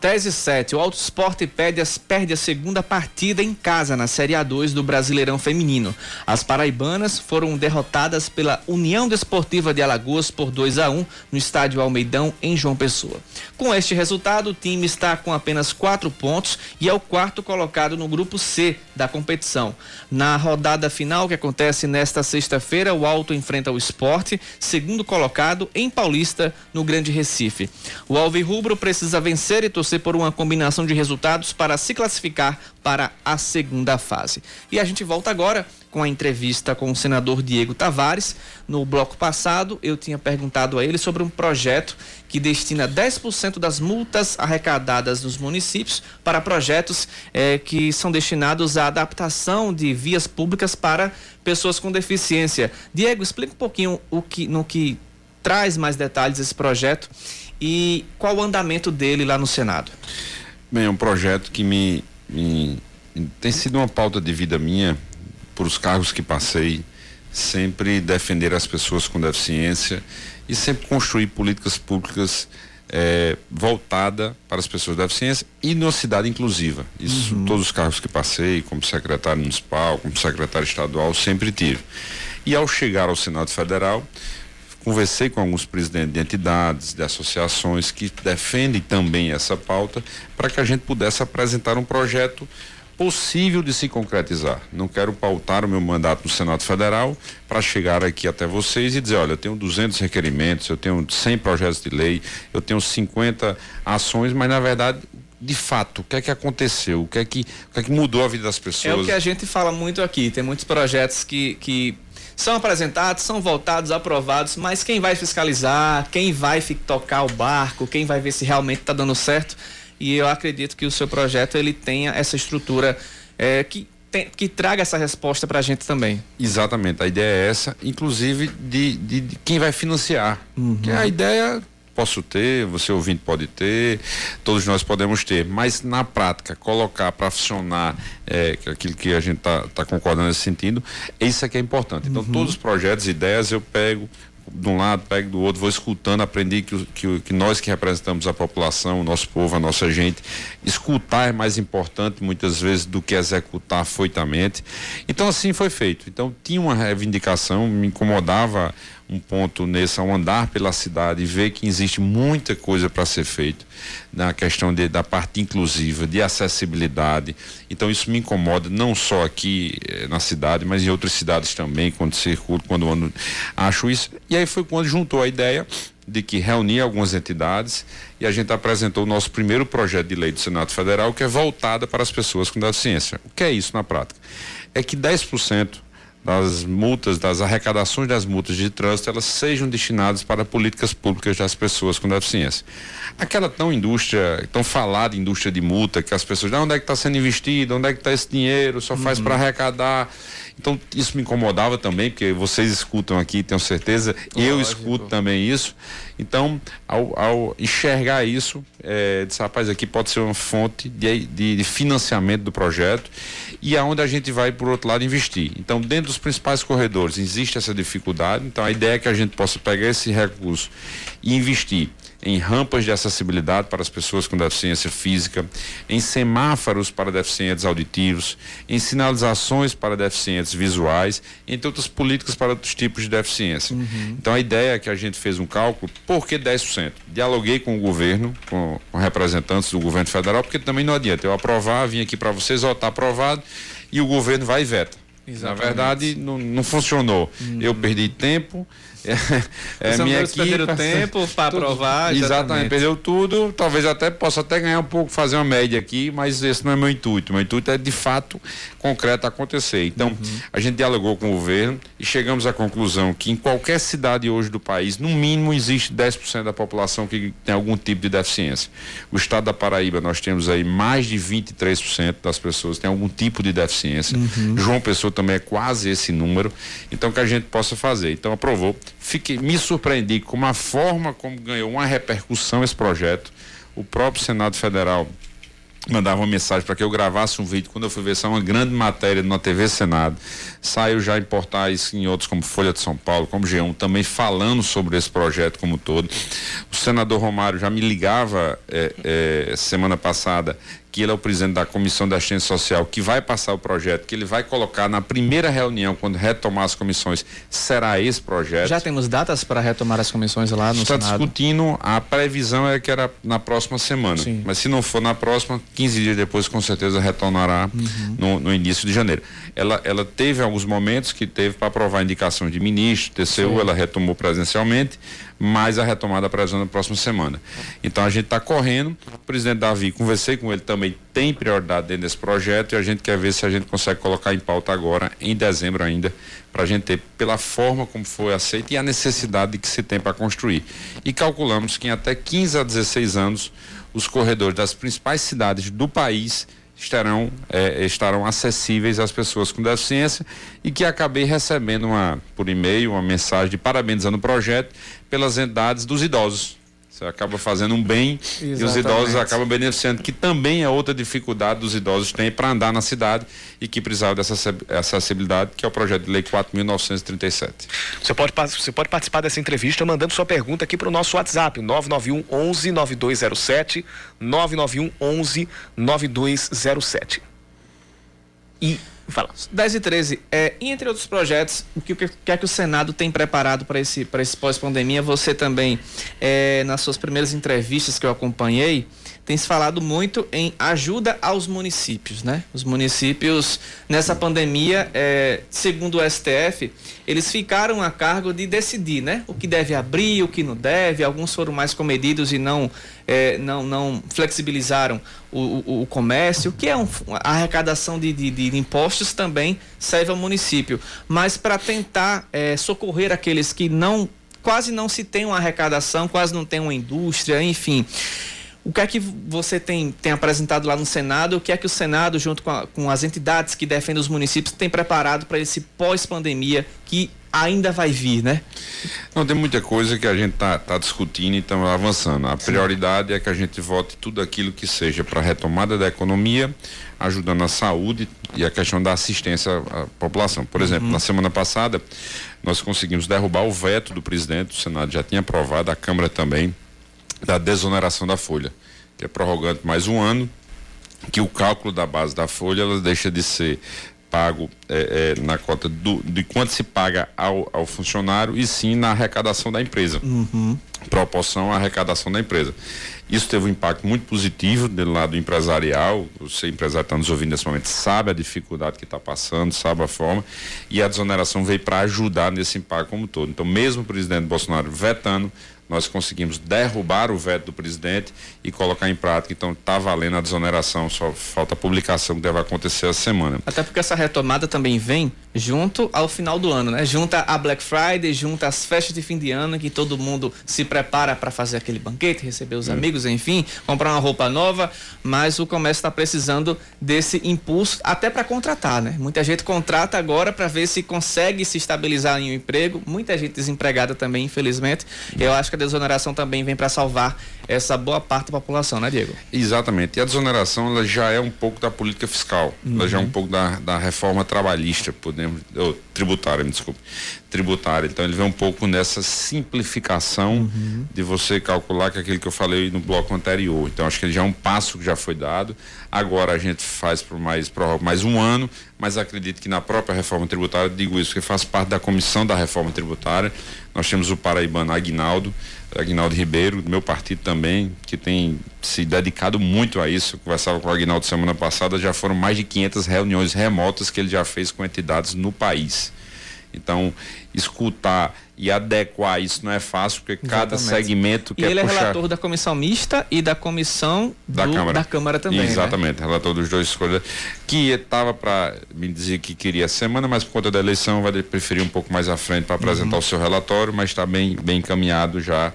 Tese 7. O Alto Esporte perde, perde a segunda partida em casa na Série A2 do Brasileirão Feminino. As paraibanas foram derrotadas pela União Desportiva de Alagoas por 2 a 1 no estádio Almeidão, em João Pessoa. Com este resultado, o time está com apenas quatro pontos e é o quarto colocado no grupo C da competição. Na rodada final, que acontece nesta sexta-feira, o Alto enfrenta o esporte, segundo colocado em Paulista, no Grande Recife. O Alvirrubro precisa vencer e torcer por uma combinação de resultados para se classificar para a segunda fase. E a gente volta agora com a entrevista com o senador Diego Tavares. No bloco passado, eu tinha perguntado a ele sobre um projeto que destina 10% das multas arrecadadas nos municípios para projetos eh, que são destinados à adaptação de vias públicas para pessoas com deficiência. Diego, explica um pouquinho o que, no que traz mais detalhes esse projeto e qual o andamento dele lá no Senado? Bem, é um projeto que me, me tem sido uma pauta de vida minha por os cargos que passei, sempre defender as pessoas com deficiência e sempre construir políticas públicas é, voltada para as pessoas com deficiência e numa cidade inclusiva. Isso, uhum. todos os cargos que passei, como secretário municipal, como secretário estadual, sempre tive. E ao chegar ao Senado Federal, Conversei com alguns presidentes de entidades, de associações que defendem também essa pauta, para que a gente pudesse apresentar um projeto possível de se concretizar. Não quero pautar o meu mandato no Senado Federal para chegar aqui até vocês e dizer, olha, eu tenho 200 requerimentos, eu tenho 100 projetos de lei, eu tenho 50 ações, mas na verdade de fato, o que é que aconteceu? O que é que, o que, é que mudou a vida das pessoas? É o que a gente fala muito aqui. Tem muitos projetos que, que são apresentados, são votados, aprovados, mas quem vai fiscalizar, quem vai tocar o barco, quem vai ver se realmente está dando certo. E eu acredito que o seu projeto ele tenha essa estrutura é, que que traga essa resposta para a gente também. Exatamente, a ideia é essa, inclusive de, de, de quem vai financiar. Uhum. Que a ideia posso ter, você ouvinte pode ter, todos nós podemos ter, mas na prática, colocar para funcionar é, aquilo que a gente está tá concordando nesse sentido, isso é que é importante. Então, uhum. todos os projetos, ideias, eu pego de um lado, pego do outro, vou escutando, aprendi que, que, que, nós que representamos a população, o nosso povo, a nossa gente, escutar é mais importante muitas vezes do que executar foitamente. Então assim foi feito. Então tinha uma reivindicação, me incomodava um ponto nesse ao andar pela cidade e ver que existe muita coisa para ser feito na questão de, da parte inclusiva, de acessibilidade. Então isso me incomoda não só aqui eh, na cidade, mas em outras cidades também, quando circulo, quando ando, acho isso. E aí foi quando juntou a ideia de que reunia algumas entidades e a gente apresentou o nosso primeiro projeto de lei do Senado Federal que é voltada para as pessoas com deficiência. O que é isso na prática? É que 10% das multas, das arrecadações das multas de trânsito, elas sejam destinadas para políticas públicas das pessoas com deficiência. Aquela tão indústria, tão falada indústria de multa, que as pessoas, onde é que está sendo investido, onde é que está esse dinheiro, só faz uhum. para arrecadar. Então, isso me incomodava também, porque vocês escutam aqui, tenho certeza, Lógico. eu escuto também isso. Então, ao, ao enxergar isso, é, disse, rapaz, aqui pode ser uma fonte de, de, de, financiamento do projeto e aonde a gente vai, por outro lado, investir. Então, dentro dos principais corredores, existe essa dificuldade. Então, a ideia é que a gente possa pegar esse recurso e investir em rampas de acessibilidade para as pessoas com deficiência física, em semáforos para deficientes auditivos, em sinalizações para deficientes visuais, entre outras políticas para outros tipos de deficiência. Uhum. Então a ideia é que a gente fez um cálculo, por que 10%? Dialoguei com o governo, com, com representantes do governo federal, porque também não adianta eu aprovar, vim aqui para vocês, ó, tá aprovado, e o governo vai e veta. Exatamente. Na verdade, não, não funcionou. Uhum. Eu perdi tempo, é, é minha equipe. perderam tempo para aprovar. Exatamente. exatamente, perdeu tudo. Talvez até possa até ganhar um pouco, fazer uma média aqui, mas esse não é meu intuito. Meu intuito é de fato concreto acontecer. Então, uhum. a gente dialogou com o governo e chegamos à conclusão que em qualquer cidade hoje do país, no mínimo existe 10% da população que tem algum tipo de deficiência. O estado da Paraíba, nós temos aí mais de 23% das pessoas que têm algum tipo de deficiência. Uhum. João Pessoa também é quase esse número. Então, que a gente possa fazer. Então, aprovou fiquei, me surpreendi com a forma como ganhou uma repercussão esse projeto. O próprio Senado Federal mandava uma mensagem para que eu gravasse um vídeo. Quando eu fui ver, saiu uma grande matéria na TV Senado. Saiu já em portais em outros, como Folha de São Paulo, como G1, também falando sobre esse projeto como um todo. O senador Romário já me ligava é, é, semana passada que ele é o presidente da Comissão de Assistência Social, que vai passar o projeto, que ele vai colocar na primeira reunião, quando retomar as comissões, será esse projeto. Já temos datas para retomar as comissões lá no Está Senado? discutindo, a previsão é que era na próxima semana. Sim. Mas se não for na próxima, 15 dias depois, com certeza retornará uhum. no, no, início de janeiro. Ela, ela teve alguns momentos que teve para aprovar indicação de ministro, TCU, Sim. ela retomou presencialmente, mas a retomada previsiona na próxima semana. Então a gente está correndo. O presidente Davi, conversei com ele também, tem prioridade dentro desse projeto e a gente quer ver se a gente consegue colocar em pauta agora, em dezembro ainda, para a gente ter, pela forma como foi aceito e a necessidade que se tem para construir. E calculamos que em até 15 a 16 anos, os corredores das principais cidades do país estarão, é, estarão acessíveis às pessoas com deficiência e que acabei recebendo uma, por e-mail uma mensagem de parabenizando o projeto pelas entidades dos idosos. Você acaba fazendo um bem Exatamente. e os idosos acabam beneficiando, que também é outra dificuldade dos idosos têm para andar na cidade e que precisava dessa acessibilidade, que é o projeto de lei 4.937. Você pode, você pode participar dessa entrevista mandando sua pergunta aqui para o nosso WhatsApp, 991 11 9207, 991 11 9207. E Fala. 10 e 13. É, entre outros projetos, o que, que, é que o Senado tem preparado para esse, esse pós-pandemia? Você também, é, nas suas primeiras entrevistas que eu acompanhei, tem se falado muito em ajuda aos municípios, né? Os municípios, nessa pandemia, é, segundo o STF, eles ficaram a cargo de decidir, né? O que deve abrir, o que não deve. Alguns foram mais comedidos e não, é, não, não flexibilizaram o, o, o, comércio, que é um, a arrecadação de, de, de, impostos também serve ao município. Mas para tentar é, socorrer aqueles que não quase não se tem uma arrecadação, quase não tem uma indústria, enfim. O que é que você tem, tem apresentado lá no Senado? O que é que o Senado, junto com, a, com as entidades que defendem os municípios, tem preparado para esse pós-pandemia que ainda vai vir, né? Não, tem muita coisa que a gente está tá discutindo e estamos avançando. A Sim. prioridade é que a gente vote tudo aquilo que seja para a retomada da economia, ajudando a saúde e a questão da assistência à população. Por exemplo, uhum. na semana passada, nós conseguimos derrubar o veto do presidente, o Senado já tinha aprovado, a Câmara também da desoneração da folha, que é prorrogante mais um ano, que o cálculo da base da folha ela deixa de ser pago é, é, na cota do, de quanto se paga ao, ao, funcionário e sim na arrecadação da empresa. Uhum. Proporção à arrecadação da empresa. Isso teve um impacto muito positivo do lado empresarial. Você, empresário, está nos ouvindo nesse momento, sabe a dificuldade que está passando, sabe a forma. E a desoneração veio para ajudar nesse impacto como todo. Então, mesmo o presidente Bolsonaro vetando, nós conseguimos derrubar o veto do presidente e colocar em prática. Então está valendo a desoneração, só falta a publicação que deve acontecer essa semana. Até porque essa retomada também vem junto ao final do ano, né? Junta a Black Friday, junta as festas de fim de ano, que todo mundo se prepara para fazer aquele banquete, receber os é. amigos, enfim, comprar uma roupa nova, mas o comércio está precisando desse impulso até para contratar, né? Muita gente contrata agora para ver se consegue se estabilizar em um emprego, muita gente desempregada também, infelizmente. Eu acho que a desoneração também vem para salvar essa boa parte da população, né, Diego? Exatamente. E a desoneração ela já é um pouco da política fiscal, uhum. ela já é um uhum. pouco da, da reforma trabalhista, podemos, ou tributária, me desculpe, tributária. Então ele vem um pouco nessa simplificação uhum. de você calcular que é aquilo que eu falei no bloco anterior. Então acho que ele já é um passo que já foi dado. Agora a gente faz por mais, por mais um ano, mas acredito que na própria reforma tributária, digo isso, que faz parte da comissão da reforma tributária. Nós temos o paraibano Aguinaldo, Aguinaldo Ribeiro, do meu partido também, que tem se dedicado muito a isso. Eu conversava com o Aguinaldo semana passada, já foram mais de 500 reuniões remotas que ele já fez com entidades no país. Então, escutar e adequar isso não é fácil, porque Exatamente. cada segmento quer E ele é puxar... relator da comissão mista e da comissão da, do, Câmara. da Câmara também. Né? Exatamente, né? relator dos dois escolhas, que estava para me dizer que queria a semana, mas por conta da eleição vai preferir um pouco mais à frente para apresentar uhum. o seu relatório, mas está bem, bem encaminhado já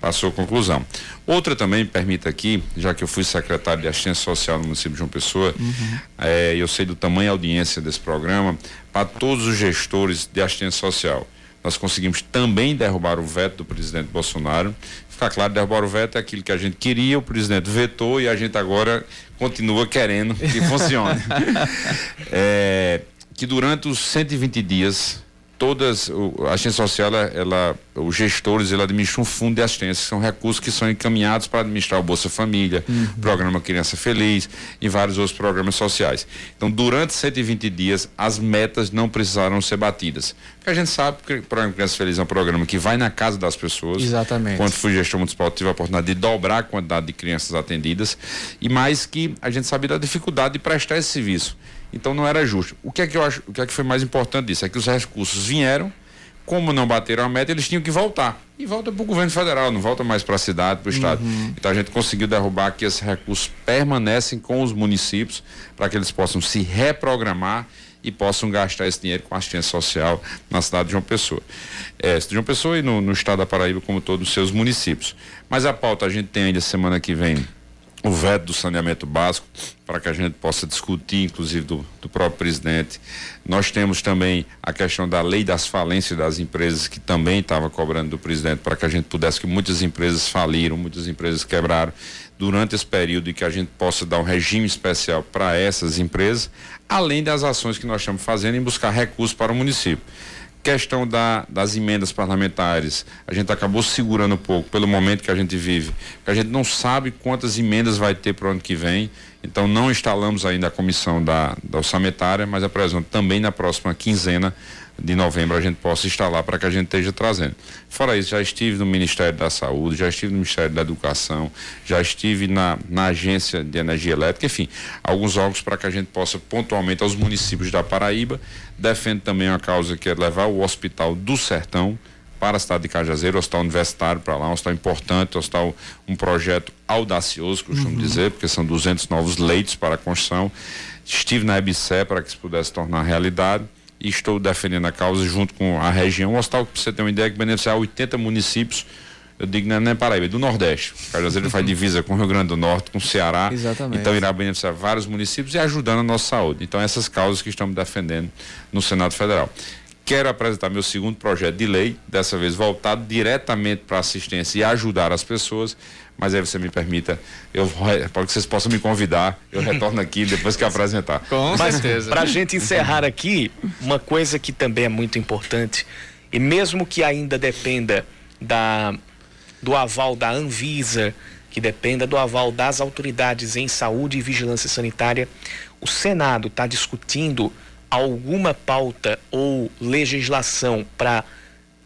passou a conclusão. Outra também, permita aqui, já que eu fui secretário de assistência social no município de João Pessoa, uhum. é, eu sei do tamanho e audiência desse programa, para todos os gestores de assistência social. Nós conseguimos também derrubar o veto do presidente Bolsonaro. Ficar claro, derrubar o veto é aquilo que a gente queria, o presidente vetou e a gente agora continua querendo que funcione. é, que durante os 120 dias todas, a assistência social, ela, ela, os gestores, ele administram um fundo de assistência, são recursos que são encaminhados para administrar o Bolsa Família, uhum. programa Criança Feliz e vários outros programas sociais. Então, durante 120 dias, as metas não precisaram ser batidas. Porque a gente sabe que o programa Criança Feliz é um programa que vai na casa das pessoas. Exatamente. Quando fui gestor municipal, tive a oportunidade de dobrar a quantidade de crianças atendidas e mais que a gente sabia da dificuldade de prestar esse serviço. Então não era justo. O que é que eu acho, o que é que foi mais importante disso? É que os recursos vieram, como não bateram a meta, eles tinham que voltar. E volta para o governo federal, não volta mais para a cidade, para o estado. Uhum. Então a gente conseguiu derrubar que esses recursos permanecem com os municípios para que eles possam se reprogramar e possam gastar esse dinheiro com assistência social na cidade de João Pessoa. É, de João Pessoa e no, no estado da Paraíba, como todos os seus municípios. Mas a pauta a gente tem ainda semana que vem o veto do saneamento básico, para que a gente possa discutir, inclusive do, do, próprio presidente. Nós temos também a questão da lei das falências das empresas, que também estava cobrando do presidente, para que a gente pudesse, que muitas empresas faliram, muitas empresas quebraram durante esse período e que a gente possa dar um regime especial para essas empresas, além das ações que nós estamos fazendo em buscar recursos para o município questão da, das emendas parlamentares, a gente acabou segurando um pouco pelo momento que a gente vive, porque a gente não sabe quantas emendas vai ter para o ano que vem, então não instalamos ainda a comissão da, da orçamentária, mas apresento também na próxima quinzena de novembro a gente possa instalar para que a gente esteja trazendo. Fora isso, já estive no Ministério da Saúde, já estive no Ministério da Educação, já estive na, na Agência de Energia Elétrica, enfim, alguns órgãos para que a gente possa pontualmente aos municípios da Paraíba. Defendo também uma causa que é levar o Hospital do Sertão para a cidade de Cajazeiro, hospital universitário para lá, um hospital importante, um hospital, um projeto audacioso, costumo uhum. dizer, porque são 200 novos leitos para a construção. Estive na EBSE para que isso pudesse tornar realidade e estou defendendo a causa junto com a região. O hospital, para você ter uma ideia, que beneficiar 80 municípios, eu digo não é nem Paraíba, é do Nordeste. Cajuazeiro faz divisa com o Rio Grande do Norte, com o Ceará. Exatamente. Então irá beneficiar vários municípios e ajudando a nossa saúde. Então essas causas que estamos defendendo no Senado Federal. Quero apresentar meu segundo projeto de lei, dessa vez voltado diretamente para assistência e ajudar as pessoas, mas aí você me permita, eu para que vocês possam me convidar, eu retorno aqui depois que apresentar. Com mas, certeza. Para a gente encerrar aqui, uma coisa que também é muito importante, e mesmo que ainda dependa da, do aval da Anvisa, que dependa do aval das autoridades em saúde e vigilância sanitária, o Senado está discutindo alguma pauta ou legislação para,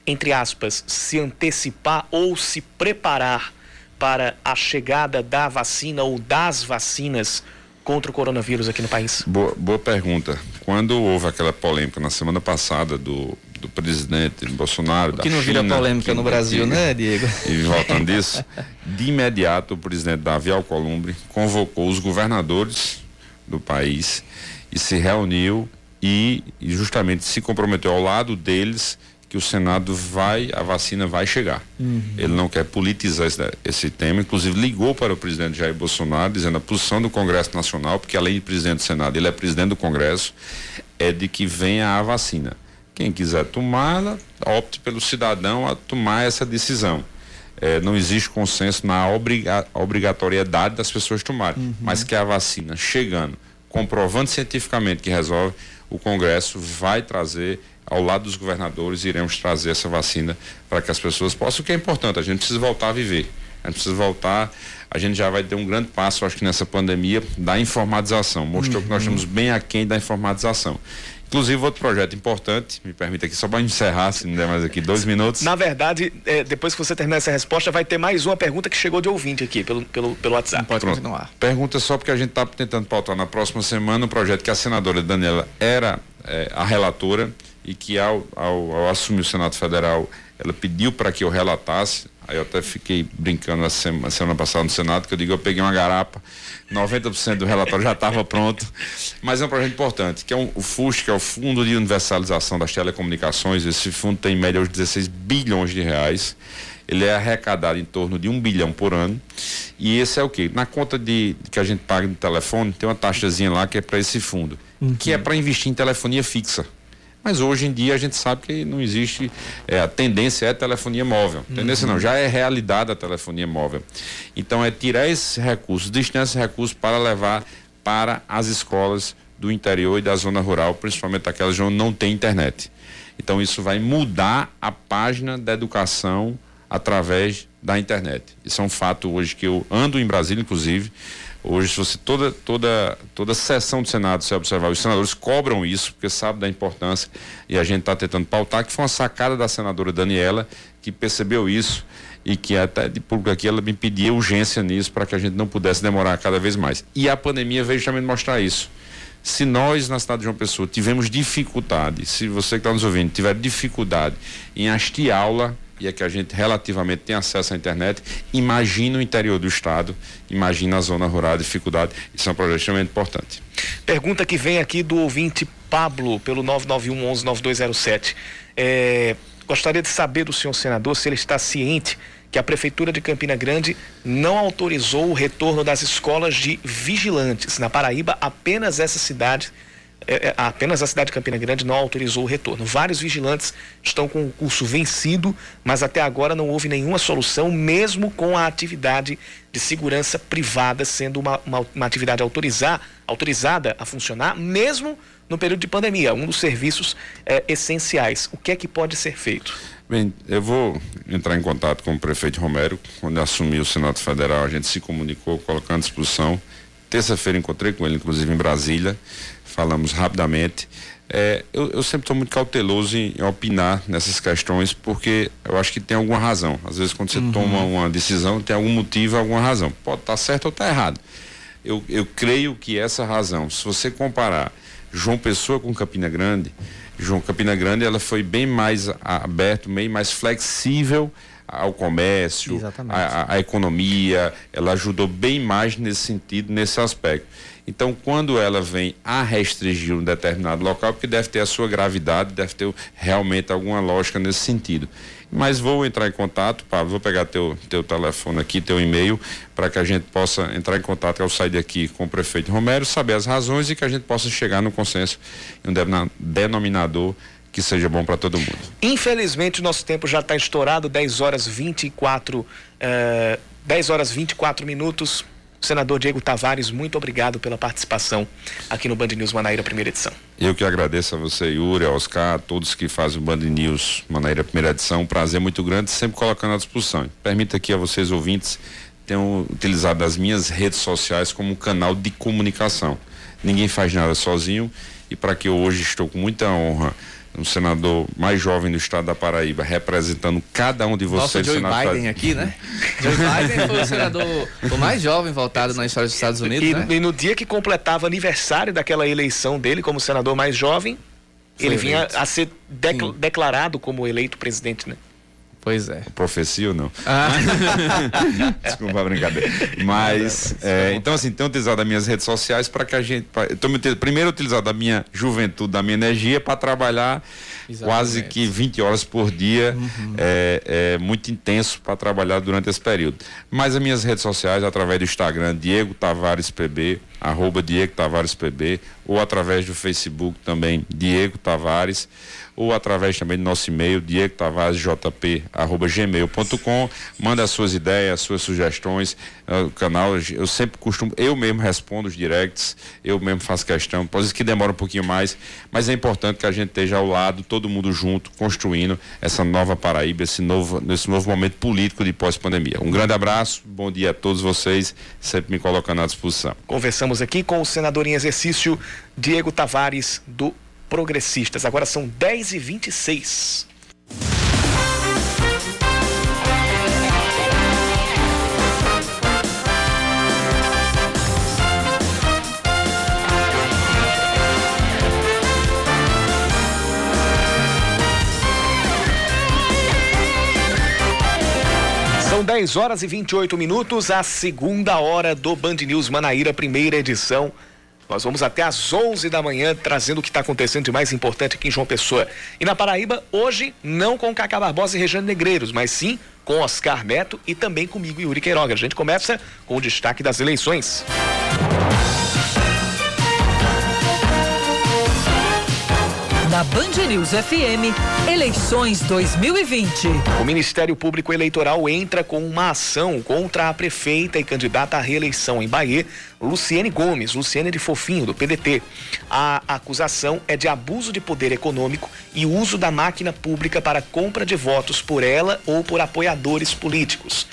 entre aspas, se antecipar ou se preparar para a chegada da vacina ou das vacinas contra o coronavírus aqui no país? Boa, boa pergunta. Quando houve aquela polêmica na semana passada do, do presidente Bolsonaro, o que não China, vira polêmica no Brasil, né, Diego? E voltando disso, de imediato o presidente Davi Alcolumbre convocou os governadores do país e se reuniu e, e justamente se comprometeu ao lado deles que o Senado vai, a vacina vai chegar. Uhum. Ele não quer politizar esse, esse, tema, inclusive ligou para o presidente Jair Bolsonaro dizendo a posição do Congresso Nacional, porque além de presidente do Senado, ele é presidente do Congresso, é de que venha a vacina. Quem quiser tomá-la, opte pelo cidadão a tomar essa decisão. É, não existe consenso na obriga obrigatoriedade das pessoas tomarem, uhum. mas que a vacina chegando, comprovando cientificamente que resolve, o Congresso vai trazer ao lado dos governadores, iremos trazer essa vacina para que as pessoas possam, o que é importante, a gente precisa voltar a viver. A gente precisa voltar, a gente já vai ter um grande passo, acho que nessa pandemia, da informatização. Mostrou uhum. que nós estamos bem aquém da informatização. Inclusive, outro projeto importante, me permita aqui, só para encerrar, se não der mais aqui, dois minutos. Na verdade, é, depois que você terminar essa resposta, vai ter mais uma pergunta que chegou de ouvinte aqui, pelo, pelo, pelo WhatsApp. Não pode Pronto. continuar. Pergunta só porque a gente está tentando pautar na próxima semana um projeto que a senadora Daniela era é, a relatora e que ao, ao, ao assumir o Senado Federal, ela pediu para que eu relatasse Aí eu até fiquei brincando a semana, a semana passada no Senado, que eu digo, eu peguei uma garapa, 90% do relatório já estava pronto. Mas é um projeto importante, que é um, o FUS, que é o Fundo de Universalização das Telecomunicações. Esse fundo tem em média os 16 bilhões de reais. Ele é arrecadado em torno de um bilhão por ano. E esse é o quê? Na conta de, que a gente paga no telefone, tem uma taxazinha lá que é para esse fundo, uhum. que é para investir em telefonia fixa. Mas hoje em dia a gente sabe que não existe, é, a tendência é a telefonia móvel. Uhum. Tendência não, já é realidade a telefonia móvel. Então é tirar esses recursos, destinar esses recursos para levar para as escolas do interior e da zona rural, principalmente aquelas onde não tem internet. Então isso vai mudar a página da educação através da internet. Isso é um fato hoje que eu ando em Brasília, inclusive. Hoje, se você toda toda toda sessão do Senado você observar, os senadores cobram isso porque sabem da importância e a gente está tentando pautar que foi uma sacada da senadora Daniela que percebeu isso e que até de público aqui ela me pedia urgência nisso para que a gente não pudesse demorar cada vez mais. E a pandemia veio também mostrar isso. Se nós, na cidade de João Pessoa, tivemos dificuldade, se você que está nos ouvindo tiver dificuldade em assistir aula, e é que a gente relativamente tem acesso à internet, imagina o interior do estado, imagina a zona rural, a dificuldade, isso é um projeto extremamente importante. Pergunta que vem aqui do ouvinte Pablo, pelo 991 11 9207. É, gostaria de saber do senhor senador se ele está ciente que a Prefeitura de Campina Grande não autorizou o retorno das escolas de vigilantes. Na Paraíba, apenas essa cidade, é, é, apenas a cidade de Campina Grande não autorizou o retorno. Vários vigilantes estão com o curso vencido, mas até agora não houve nenhuma solução, mesmo com a atividade de segurança privada sendo uma, uma, uma atividade autorizar, autorizada a funcionar, mesmo no período de pandemia, um dos serviços é, essenciais. O que é que pode ser feito? Bem, eu vou entrar em contato com o prefeito Romero. Quando assumiu o Senado Federal, a gente se comunicou, colocando à disposição. Terça-feira encontrei com ele, inclusive em Brasília. Falamos rapidamente. É, eu, eu, sempre estou muito cauteloso em, em, opinar nessas questões, porque eu acho que tem alguma razão. Às vezes, quando você uhum. toma uma decisão, tem algum motivo, alguma razão. Pode estar tá certo ou estar tá errado. Eu, eu creio que essa razão, se você comparar João Pessoa com Campina Grande, João Campina Grande ela foi bem mais aberto, bem mais flexível ao comércio, a, economia, ela ajudou bem mais nesse sentido, nesse aspecto. Então, quando ela vem a restringir um determinado local, porque deve ter a sua gravidade, deve ter realmente alguma lógica nesse sentido. Mas vou entrar em contato, Pablo, vou pegar teu, teu telefone aqui, teu e-mail, para que a gente possa entrar em contato ao sair daqui com o prefeito Romero, saber as razões e que a gente possa chegar no consenso em um denominador que seja bom para todo mundo. Infelizmente, o nosso tempo já está estourado, 10 horas 24, uh, 10 horas 24 minutos. Senador Diego Tavares, muito obrigado pela participação aqui no Band News Manaíra, primeira edição. Eu que agradeço a você, Yuri, a Oscar, a todos que fazem o Band News Manaíra, primeira edição. Um prazer muito grande, sempre colocando à disposição. Permita aqui a vocês, ouvintes, tenham utilizado as minhas redes sociais como um canal de comunicação. Ninguém faz nada sozinho e para que eu hoje estou com muita honra um senador mais jovem do estado da Paraíba, representando cada um de vocês. Nossa, Joe Biden aqui, né? Joe Biden foi o senador o mais jovem votado na história dos Estados Unidos, e, né? E no dia que completava aniversário daquela eleição dele como senador mais jovem, foi ele vinha a ser decl declarado como eleito presidente, né? Pois é. Profecia ou não? Ah. Desculpa a brincadeira. Mas, é, então assim, tenho utilizado as minhas redes sociais para que a gente. Pra, tô, primeiro utilizado a minha juventude, da minha energia para trabalhar Exatamente. quase que 20 horas por dia. Uhum. É, é, muito intenso para trabalhar durante esse período. Mas as minhas redes sociais, através do Instagram, Diego Tavares PB, arroba Diego Tavares PB, ou através do Facebook também, Diego Tavares ou através também do nosso e-mail, diegotavaresjp.gmail.com. Manda as suas ideias, as suas sugestões. Uh, o canal, eu sempre costumo, eu mesmo respondo os directs, eu mesmo faço questão. Ser que demora um pouquinho mais, mas é importante que a gente esteja ao lado, todo mundo junto, construindo essa nova Paraíba, esse novo, nesse novo momento político de pós-pandemia. Um grande abraço, bom dia a todos vocês, sempre me colocando à disposição. Conversamos aqui com o senador em exercício, Diego Tavares, do progressistas. Agora são 10 e 26 São 10 horas e 28 minutos, a segunda hora do Band News Manaíra, primeira edição. Nós vamos até às 11 da manhã trazendo o que está acontecendo de mais importante aqui em João Pessoa. E na Paraíba, hoje, não com Cacá Barbosa e Regiane Negreiros, mas sim com Oscar Neto e também comigo, Yuri Queiroga. A gente começa com o destaque das eleições. Na Band News FM, eleições 2020. O Ministério Público Eleitoral entra com uma ação contra a prefeita e candidata à reeleição em Bahia, Luciene Gomes, Luciene de Fofinho, do PDT. A acusação é de abuso de poder econômico e uso da máquina pública para compra de votos por ela ou por apoiadores políticos.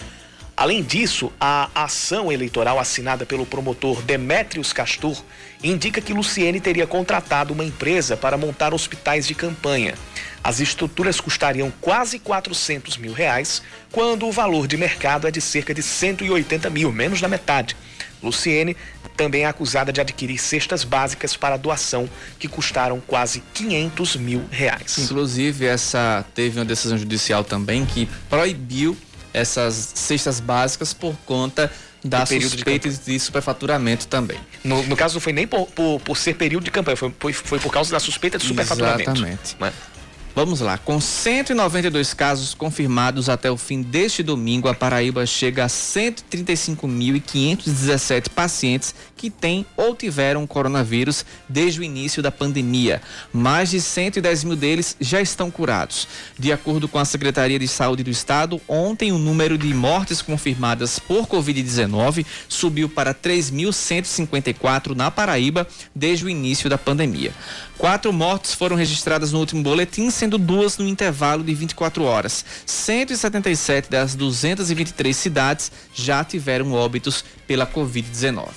Além disso, a ação eleitoral assinada pelo promotor Demétrios Castor indica que Luciene teria contratado uma empresa para montar hospitais de campanha. As estruturas custariam quase 400 mil reais, quando o valor de mercado é de cerca de 180 mil, menos da metade. Luciene também é acusada de adquirir cestas básicas para doação que custaram quase 500 mil reais. Inclusive, essa teve uma decisão judicial também que proibiu essas cestas básicas por conta da suspeita de, de, superfaturamento também. No, no, caso, não foi nem por, por, por, ser período de campanha, foi, foi, foi por causa da suspeita de superfaturamento. Exatamente. Né? Vamos lá, com 192 casos confirmados até o fim deste domingo, a Paraíba chega a 135.517 pacientes que têm ou tiveram coronavírus desde o início da pandemia. Mais de 110 mil deles já estão curados. De acordo com a Secretaria de Saúde do Estado, ontem o número de mortes confirmadas por Covid-19 subiu para 3.154 na Paraíba desde o início da pandemia. Quatro mortes foram registradas no último boletim, sendo duas no intervalo de 24 horas. 177 das 223 cidades já tiveram óbitos pela Covid-19.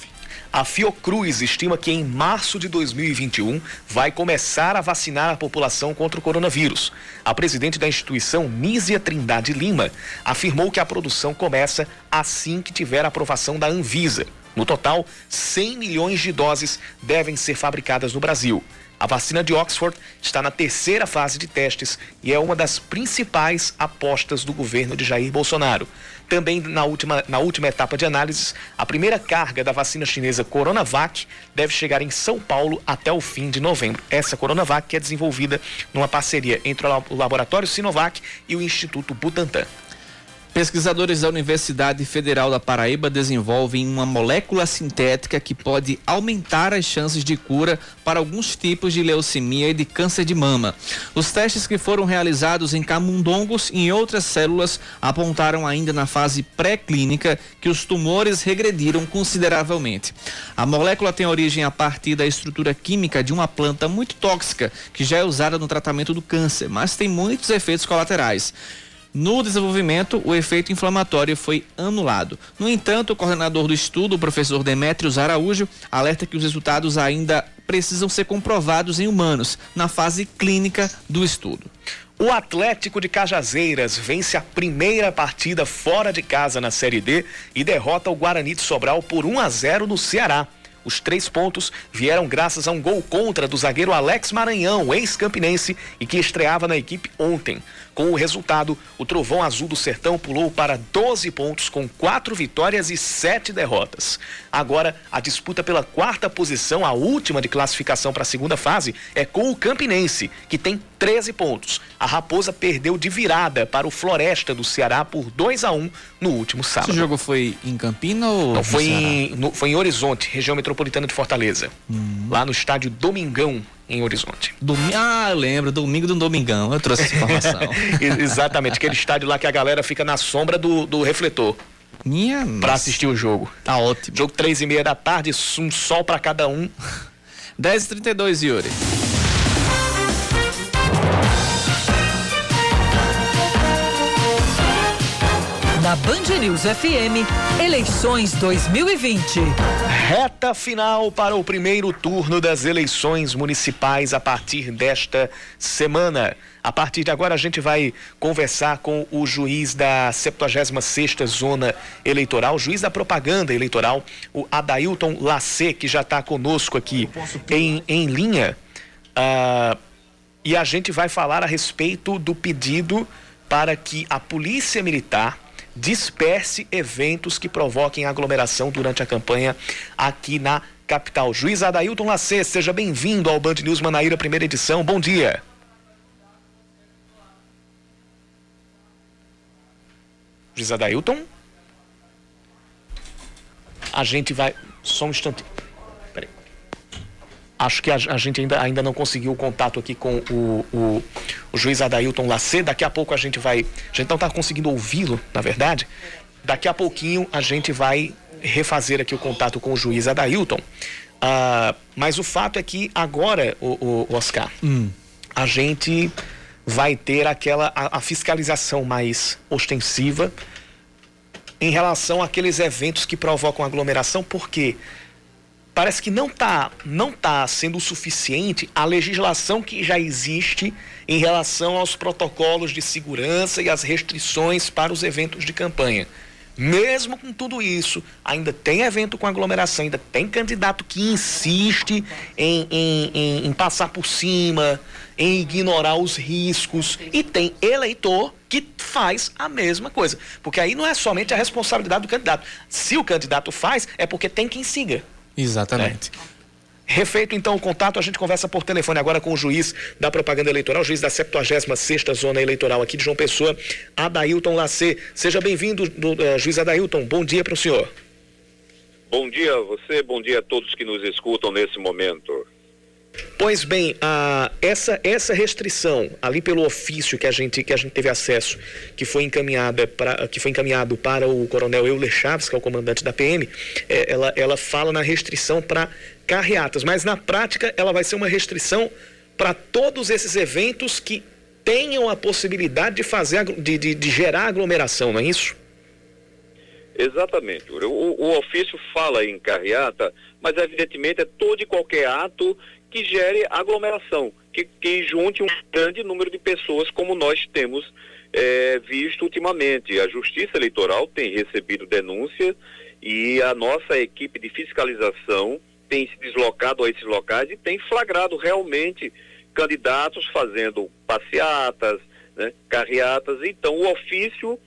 A Fiocruz estima que em março de 2021 vai começar a vacinar a população contra o coronavírus. A presidente da instituição, Nízia Trindade Lima, afirmou que a produção começa assim que tiver a aprovação da Anvisa. No total, 100 milhões de doses devem ser fabricadas no Brasil. A vacina de Oxford está na terceira fase de testes e é uma das principais apostas do governo de Jair Bolsonaro. Também na última, na última etapa de análises, a primeira carga da vacina chinesa Coronavac deve chegar em São Paulo até o fim de novembro. Essa Coronavac é desenvolvida numa parceria entre o laboratório Sinovac e o Instituto Butantan. Pesquisadores da Universidade Federal da Paraíba desenvolvem uma molécula sintética que pode aumentar as chances de cura para alguns tipos de leucemia e de câncer de mama. Os testes que foram realizados em camundongos e em outras células apontaram ainda na fase pré-clínica que os tumores regrediram consideravelmente. A molécula tem origem a partir da estrutura química de uma planta muito tóxica que já é usada no tratamento do câncer, mas tem muitos efeitos colaterais. No desenvolvimento, o efeito inflamatório foi anulado. No entanto, o coordenador do estudo, o professor Demetrios Araújo, alerta que os resultados ainda precisam ser comprovados em humanos, na fase clínica do estudo. O Atlético de Cajazeiras vence a primeira partida fora de casa na Série D e derrota o Guarani de Sobral por 1 a 0 no Ceará. Os três pontos vieram graças a um gol contra do zagueiro Alex Maranhão, ex-campinense, e que estreava na equipe ontem. Com o resultado, o Trovão Azul do Sertão pulou para 12 pontos com quatro vitórias e sete derrotas. Agora, a disputa pela quarta posição, a última de classificação para a segunda fase, é com o Campinense, que tem 13 pontos. A Raposa perdeu de virada para o Floresta do Ceará por 2 a 1 no último sábado. Esse jogo foi em Campina ou Não, foi em, no, foi em Horizonte, região metropolitana de Fortaleza. Hum. Lá no estádio Domingão, em Horizonte. Domi ah, eu lembro, domingo do Domingão, eu trouxe essa informação. Exatamente, aquele estádio lá que a galera fica na sombra do, do refletor. Minha Pra assistir o jogo. Tá ótimo. Jogo três e meia da tarde, um sol para cada um. 10h32, Yuri. Band News FM, eleições 2020. Reta final para o primeiro turno das eleições municipais a partir desta semana. A partir de agora a gente vai conversar com o juiz da 76ª Zona Eleitoral, juiz da propaganda eleitoral, o Adailton Lacê, que já está conosco aqui em, em linha. Uh, e a gente vai falar a respeito do pedido para que a Polícia Militar disperse eventos que provoquem aglomeração durante a campanha aqui na capital. Juiz Adailton Lacê, seja bem-vindo ao Band News Manaíra, primeira edição. Bom dia. Juiz Adailton? A gente vai. Só um instante. Acho que a, a, gente ainda, ainda não conseguiu o contato aqui com o, o, o juiz Adailton Lacê. Daqui a pouco a gente vai. A gente não está conseguindo ouvi-lo, na verdade. Daqui a pouquinho a gente vai refazer aqui o contato com o juiz Adailton. Uh, mas o fato é que agora, o, o Oscar, hum. a gente vai ter aquela a, a fiscalização mais ostensiva em relação àqueles eventos que provocam aglomeração, porque parece que não está não tá sendo suficiente a legislação que já existe em relação aos protocolos de segurança e as restrições para os eventos de campanha. Mesmo com tudo isso, ainda tem evento com aglomeração, ainda tem candidato que insiste em, em, em, em passar por cima, em ignorar os riscos, e tem eleitor que faz a mesma coisa. Porque aí não é somente a responsabilidade do candidato. Se o candidato faz, é porque tem quem siga. Exatamente. É. Refeito então o contato, a gente conversa por telefone agora com o juiz da propaganda eleitoral, juiz da 76ª Zona Eleitoral aqui de João Pessoa, Adailton Lacê. Seja bem-vindo, uh, juiz Adailton. Bom dia para o senhor. Bom dia a você, bom dia a todos que nos escutam nesse momento. Pois bem, a, essa, essa restrição ali pelo ofício que a gente que a gente teve acesso, que foi encaminhada que foi encaminhado para o Coronel Euler Chaves, que é o comandante da PM, é, ela, ela fala na restrição para carreatas, mas na prática ela vai ser uma restrição para todos esses eventos que tenham a possibilidade de fazer de, de, de gerar aglomeração, não é isso? Exatamente. O, o ofício fala em carreata, mas evidentemente é todo e qualquer ato que gere aglomeração, que, que junte um grande número de pessoas, como nós temos é, visto ultimamente. A Justiça Eleitoral tem recebido denúncias e a nossa equipe de fiscalização tem se deslocado a esses locais e tem flagrado realmente candidatos fazendo passeatas, né, carreatas. Então, o ofício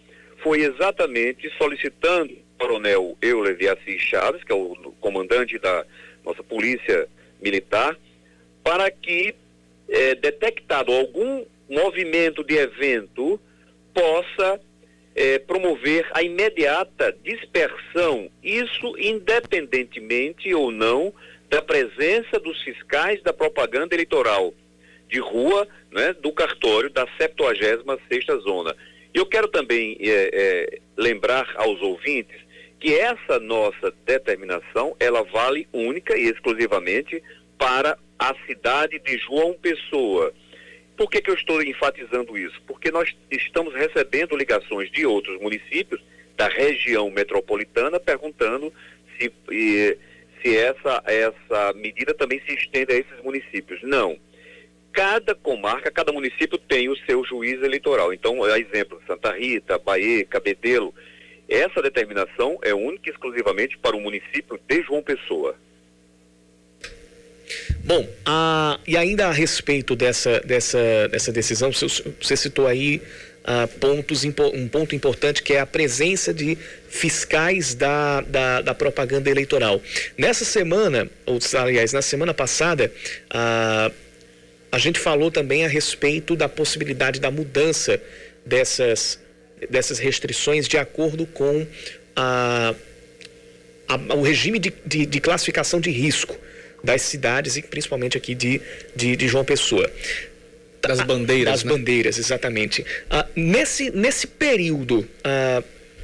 foi exatamente solicitando o coronel Euler de Assis Chaves, que é o comandante da nossa polícia militar, para que, é, detectado algum movimento de evento, possa é, promover a imediata dispersão, isso independentemente ou não da presença dos fiscais da propaganda eleitoral de rua, né, do cartório da 76ª Zona. E eu quero também é, é, lembrar aos ouvintes que essa nossa determinação, ela vale única e exclusivamente para a cidade de João Pessoa. Por que, que eu estou enfatizando isso? Porque nós estamos recebendo ligações de outros municípios da região metropolitana perguntando se, se essa, essa medida também se estende a esses municípios. Não. Cada comarca, cada município tem o seu juiz eleitoral. Então, é exemplo, Santa Rita, Bahia, Cabedelo. Essa determinação é única e exclusivamente para o município de João Pessoa. Bom, a, e ainda a respeito dessa, dessa, dessa decisão, você citou aí uh, pontos, um ponto importante que é a presença de fiscais da, da, da propaganda eleitoral. Nessa semana, ou aliás, na semana passada, uh, a gente falou também a respeito da possibilidade da mudança dessas, dessas restrições de acordo com a, a, o regime de, de, de classificação de risco das cidades e principalmente aqui de, de, de João Pessoa. Das bandeiras. Das né? bandeiras, exatamente. Ah, nesse, nesse período, ah,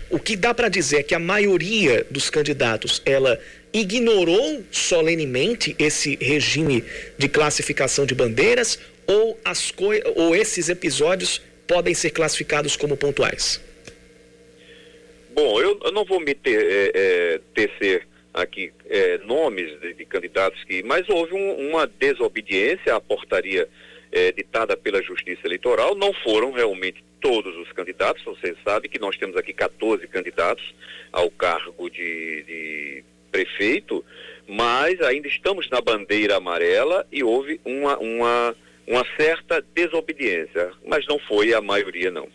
o que dá para dizer é que a maioria dos candidatos ela ignorou solenemente esse regime de classificação de bandeiras ou, as ou esses episódios podem ser classificados como pontuais? Bom, eu, eu não vou me ter, é, é, tecer aqui é, nomes de, de, candidatos que, mas houve um, uma desobediência à portaria é, ditada pela Justiça Eleitoral. Não foram realmente todos os candidatos. Você sabe que nós temos aqui 14 candidatos ao cargo de, de prefeito, mas ainda estamos na bandeira amarela e houve uma, uma, uma certa desobediência, mas não foi a maioria não.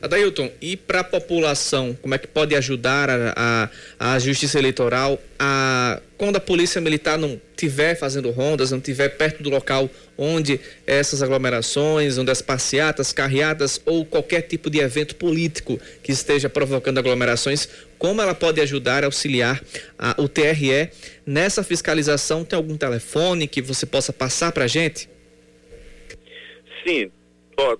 Adailton, e para a população, como é que pode ajudar a, a, a, Justiça Eleitoral a quando a Polícia Militar não estiver fazendo rondas, não estiver perto do local onde essas aglomerações, onde as passeatas, carreatas ou qualquer tipo de evento político que esteja provocando aglomerações, como ela pode ajudar, auxiliar a, o TRE nessa fiscalização? Tem algum telefone que você possa passar para a gente? Sim,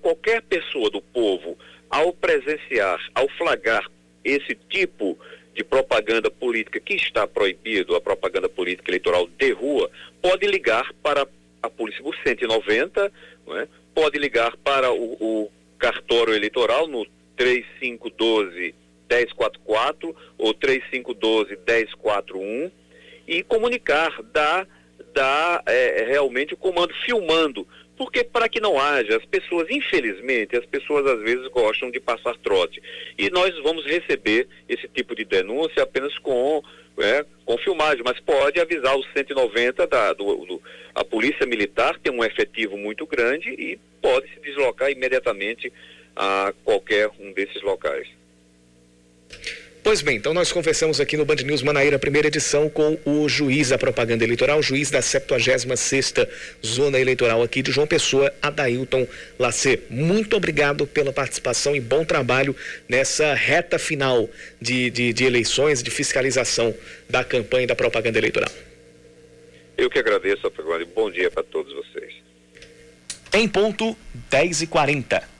qualquer pessoa do povo ao presenciar, ao flagrar esse tipo de propaganda política que está proibido, a propaganda política eleitoral de rua, pode ligar para a Polícia por 190, é? pode ligar para o, o cartório eleitoral no 3512 1044 ou 3512 1041 e comunicar, dar, dar é, realmente o comando filmando porque para que não haja, as pessoas, infelizmente, as pessoas às vezes gostam de passar trote. E nós vamos receber esse tipo de denúncia apenas com, é, com filmagem, mas pode avisar os 190 da do, do, a Polícia Militar tem um efetivo muito grande e pode se deslocar imediatamente a qualquer um desses locais. Pois bem, então nós conversamos aqui no Band News Manaíra, primeira edição, com o juiz da propaganda eleitoral, juiz da 76ª Zona Eleitoral aqui de João Pessoa, Adailton Lacê. Muito obrigado pela participação e bom trabalho nessa reta final de, de, de eleições, de fiscalização da campanha da propaganda eleitoral. Eu que agradeço, Bom dia para todos vocês. Em ponto, 10h40.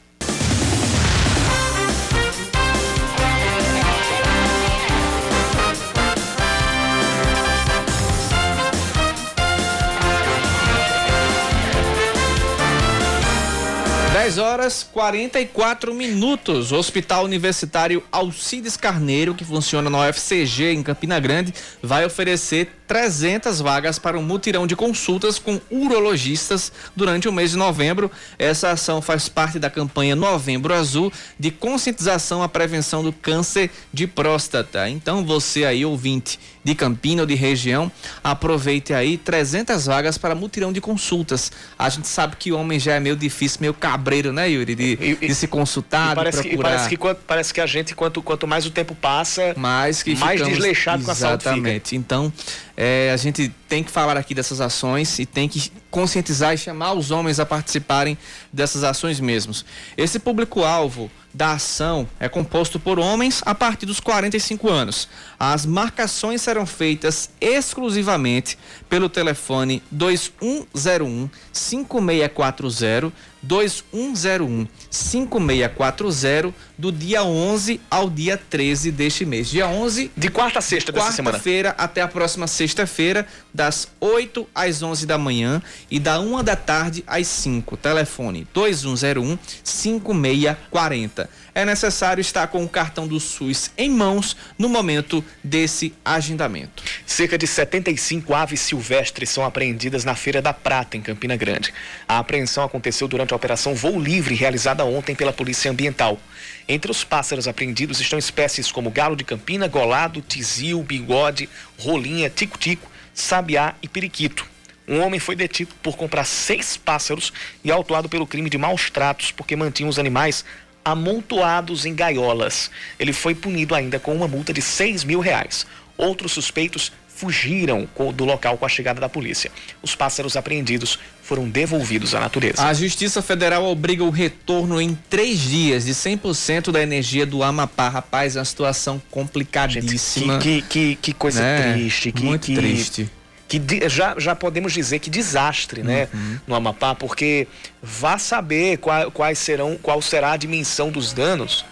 10 horas 44 minutos. O Hospital Universitário Alcides Carneiro, que funciona na UFCG em Campina Grande, vai oferecer 300 vagas para um mutirão de consultas com urologistas durante o mês de novembro. Essa ação faz parte da campanha Novembro Azul de conscientização à prevenção do câncer de próstata. Então você aí ouvinte de Campina ou de região, aproveite aí 300 vagas para mutirão de consultas. A gente sabe que o homem já é meio difícil, meio cabreiro, né, Yuri, de, e, de se consultar, parece de procurar. Que, parece, que, parece que a gente, quanto, quanto mais o tempo passa, mais, que mais desleixado com a saúde Exatamente. Então, é, a gente tem que falar aqui dessas ações e tem que conscientizar e chamar os homens a participarem dessas ações mesmos. Esse público-alvo da ação é composto por homens a partir dos 45 anos. As marcações serão feitas exclusivamente pelo telefone 2101 5640 2101 5640 do dia 11 ao dia 13 deste mês. Dia 11 de quarta a sexta dessa quarta semana. Quarta-feira até a próxima sexta-feira, das 8 às 11 da manhã e da 1 da tarde às 5. Telefone 2101 5640. É necessário estar com o cartão do SUS em mãos no momento desse agendamento. Cerca de 75 aves silvestres são apreendidas na Feira da Prata, em Campina Grande. A apreensão aconteceu durante a operação Voo Livre, realizada ontem pela Polícia Ambiental. Entre os pássaros apreendidos estão espécies como galo de campina, golado, tizil, bigode, rolinha, tico-tico, sabiá e periquito. Um homem foi detido por comprar seis pássaros e autuado pelo crime de maus tratos porque mantinha os animais amontoados em gaiolas. Ele foi punido ainda com uma multa de seis mil reais. Outros suspeitos fugiram do local com a chegada da polícia. Os pássaros apreendidos foram devolvidos à natureza. A Justiça Federal obriga o retorno em três dias de 100% da energia do Amapá. Rapaz, é uma situação complicadíssima. Gente, que, que, que, coisa né? triste. Que, Muito triste que já, já podemos dizer que desastre, né, uhum. no Amapá, porque vá saber qual, quais serão, qual será a dimensão dos danos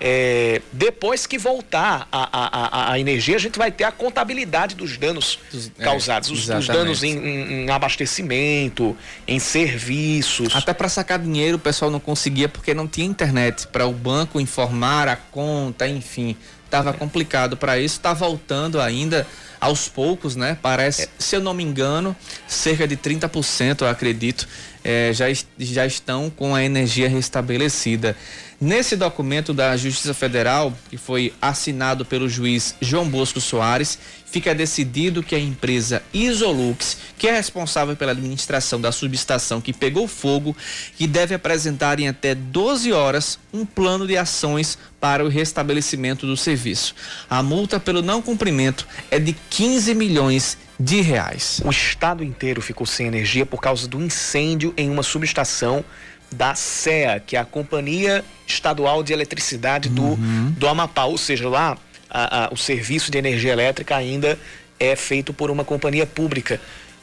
é, depois que voltar a, a, a, energia, a gente vai ter a contabilidade dos danos é, causados, os, os, danos em, em, em, abastecimento, em serviços. Até para sacar dinheiro o pessoal não conseguia porque não tinha internet para o banco informar a conta, enfim, estava complicado para isso. Está voltando ainda aos poucos, né? Parece, é. se eu não me engano, cerca de 30%, eu acredito, é, já, já estão com a energia restabelecida. Nesse documento da Justiça Federal, que foi assinado pelo juiz João Bosco Soares, fica decidido que a empresa Isolux, que é responsável pela administração da subestação que pegou fogo, que deve apresentar em até 12 horas um plano de ações para o restabelecimento do serviço. A multa pelo não cumprimento é de 15 milhões de reais. O estado inteiro ficou sem energia por causa do incêndio em uma subestação da CEA, que é a Companhia Estadual de Eletricidade do, uhum. do Amapá. Ou seja, lá a, a, o serviço de energia elétrica ainda é feito por uma companhia pública.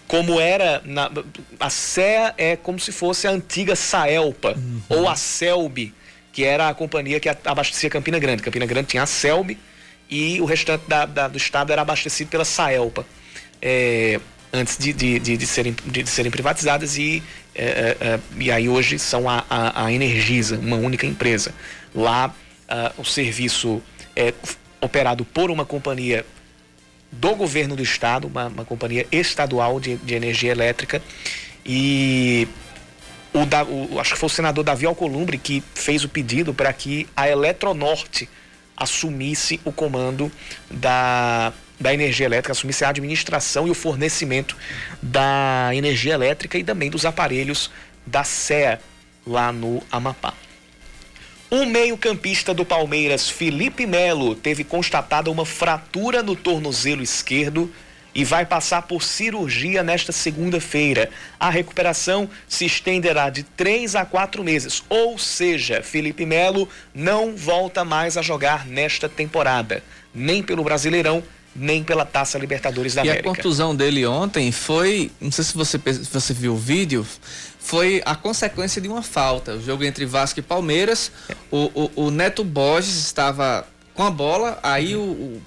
Como era. Na, a CEA é como se fosse a antiga Saelpa uhum. ou a Selb, que era a companhia que abastecia Campina Grande. Campina Grande tinha a Selb e o restante da, da, do estado era abastecido pela Saelpa. É, antes de, de, de, de, serem, de, serem privatizadas e, é, é, é, e aí hoje são a, a, a, Energisa, uma única empresa. Lá uh, o serviço é operado por uma companhia do governo do estado, uma, uma companhia estadual de, de energia elétrica e o, da, o, acho que foi o senador Davi Alcolumbre que fez o pedido para que a Eletronorte assumisse o comando da da energia elétrica, assumisse a administração e o fornecimento da energia elétrica e também dos aparelhos da SEA lá no Amapá. O meio-campista do Palmeiras, Felipe Melo, teve constatada uma fratura no tornozelo esquerdo e vai passar por cirurgia nesta segunda-feira. A recuperação se estenderá de três a quatro meses, ou seja, Felipe Melo não volta mais a jogar nesta temporada, nem pelo Brasileirão nem pela Taça Libertadores da e América. E a contusão dele ontem foi, não sei se você, você viu o vídeo, foi a consequência de uma falta. O jogo entre Vasco e Palmeiras, o, o, o Neto Borges estava com a bola, aí o, o,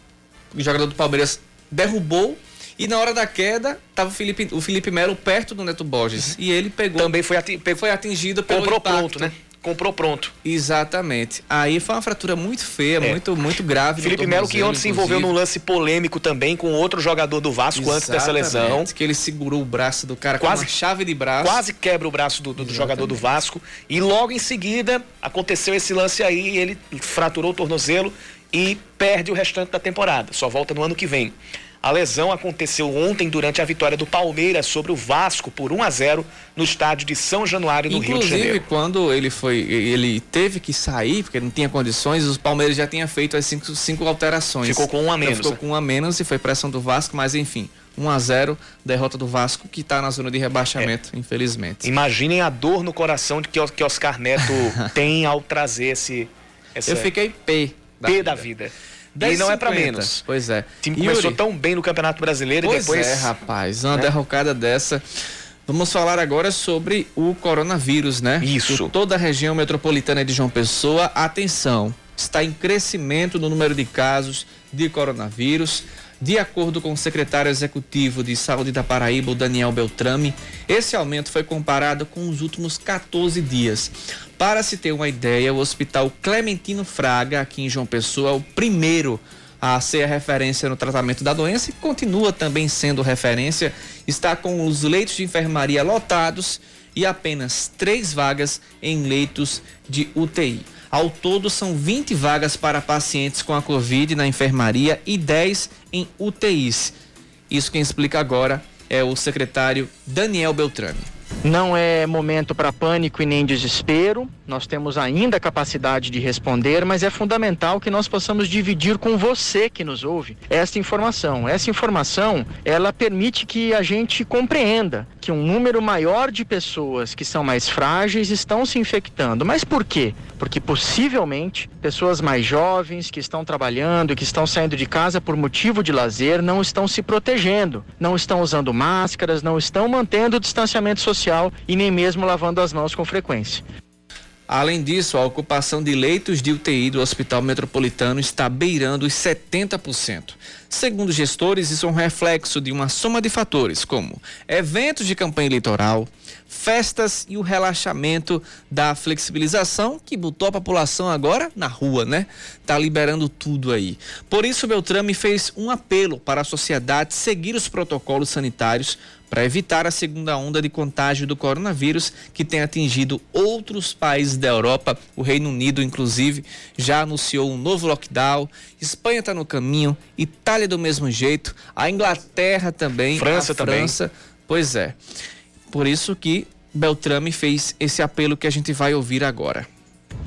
o jogador do Palmeiras derrubou e na hora da queda, estava o Felipe, o Felipe Melo perto do Neto Borges. Uhum. E ele pegou. Também foi, ati foi atingido pelo Comprou impacto. pronto, né? Comprou pronto. Exatamente. Aí foi uma fratura muito feia, é. muito muito grave. Felipe Melo que ontem se envolveu num lance polêmico também com outro jogador do Vasco Exatamente, antes dessa lesão. Que ele segurou o braço do cara quase, com uma chave de braço. Quase quebra o braço do, do, do jogador do Vasco. E logo em seguida aconteceu esse lance aí, ele fraturou o tornozelo e perde o restante da temporada. Só volta no ano que vem. A lesão aconteceu ontem durante a vitória do Palmeiras sobre o Vasco por 1 a 0 no estádio de São Januário, no Inclusive, Rio de Janeiro. Inclusive, quando ele foi, ele teve que sair, porque não tinha condições, os Palmeiras já tinha feito as cinco, cinco alterações. Ficou com um a menos. Então, ficou com um a menos e foi pressão do Vasco, mas enfim. 1 a 0 derrota do Vasco, que está na zona de rebaixamento, é. infelizmente. Imaginem a dor no coração de que Oscar Neto tem ao trazer esse. Essa... Eu fiquei P. Da P vida. da vida. E não é para menos. Pois é. O time Yuri, começou tão bem no Campeonato Brasileiro pois e depois. É, rapaz, uma né? derrocada dessa. Vamos falar agora sobre o coronavírus, né? Isso. toda a região metropolitana de João Pessoa, atenção, está em crescimento no número de casos de coronavírus. De acordo com o secretário executivo de saúde da Paraíba, Daniel Beltrame, esse aumento foi comparado com os últimos 14 dias. Para se ter uma ideia, o Hospital Clementino Fraga, aqui em João Pessoa, é o primeiro a ser a referência no tratamento da doença e continua também sendo referência. Está com os leitos de enfermaria lotados e apenas três vagas em leitos de UTI. Ao todo, são 20 vagas para pacientes com a Covid na enfermaria e 10 em UTIs. Isso quem explica agora é o secretário Daniel Beltrame. Não é momento para pânico e nem desespero. Nós temos ainda a capacidade de responder, mas é fundamental que nós possamos dividir com você que nos ouve esta informação. Essa informação, ela permite que a gente compreenda que um número maior de pessoas que são mais frágeis estão se infectando. Mas por quê? Porque possivelmente pessoas mais jovens que estão trabalhando, que estão saindo de casa por motivo de lazer, não estão se protegendo, não estão usando máscaras, não estão mantendo o distanciamento social social e nem mesmo lavando as mãos com frequência. Além disso, a ocupação de leitos de UTI do Hospital Metropolitano está beirando os 70%. Segundo gestores, isso é um reflexo de uma soma de fatores, como eventos de campanha eleitoral, festas e o relaxamento da flexibilização que botou a população agora na rua, né? Tá liberando tudo aí. Por isso, Beltrame fez um apelo para a sociedade seguir os protocolos sanitários para evitar a segunda onda de contágio do coronavírus que tem atingido outros países da Europa. O Reino Unido, inclusive, já anunciou um novo lockdown. Espanha está no caminho, Itália do mesmo jeito, a Inglaterra também, França a França. também. Pois é. Por isso que Beltrame fez esse apelo que a gente vai ouvir agora.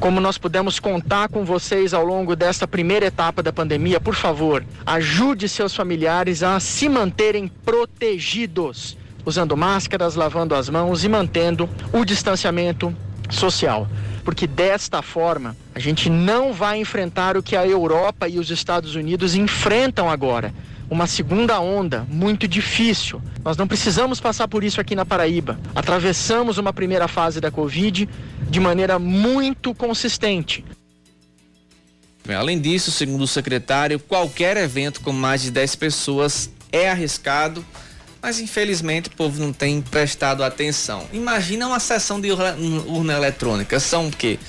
Como nós pudemos contar com vocês ao longo desta primeira etapa da pandemia, por favor, ajude seus familiares a se manterem protegidos, usando máscaras, lavando as mãos e mantendo o distanciamento social. Porque desta forma, a gente não vai enfrentar o que a Europa e os Estados Unidos enfrentam agora uma segunda onda muito difícil. Nós não precisamos passar por isso aqui na Paraíba. Atravessamos uma primeira fase da Covid de maneira muito consistente. Além disso, segundo o secretário, qualquer evento com mais de 10 pessoas é arriscado, mas infelizmente o povo não tem prestado atenção. Imagina uma sessão de urna eletrônica, são o quê?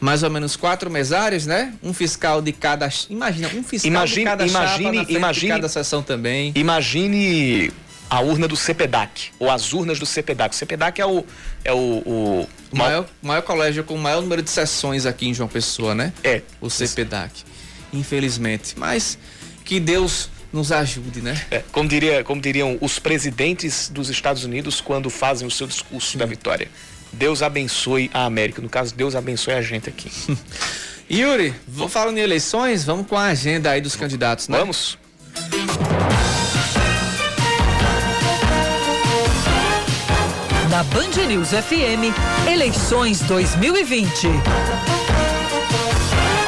Mais ou menos quatro mesários, né? Um fiscal de cada. Imagina, um fiscal imagine, de cada imagine, chapa imagine, de cada sessão também. Imagine a urna do CPDAC, ou as urnas do CPDAC. O CPDAC é o. É o, o maior, maior colégio com o maior número de sessões aqui em João Pessoa, né? É. O CPDAC. Infelizmente. Mas que Deus nos ajude, né? É, como, diria, como diriam os presidentes dos Estados Unidos quando fazem o seu discurso da vitória. Deus abençoe a América. No caso, Deus abençoe a gente aqui. Yuri, vamos falando em eleições, vamos com a agenda aí dos candidatos, né? Vamos. Na Band News FM, eleições 2020.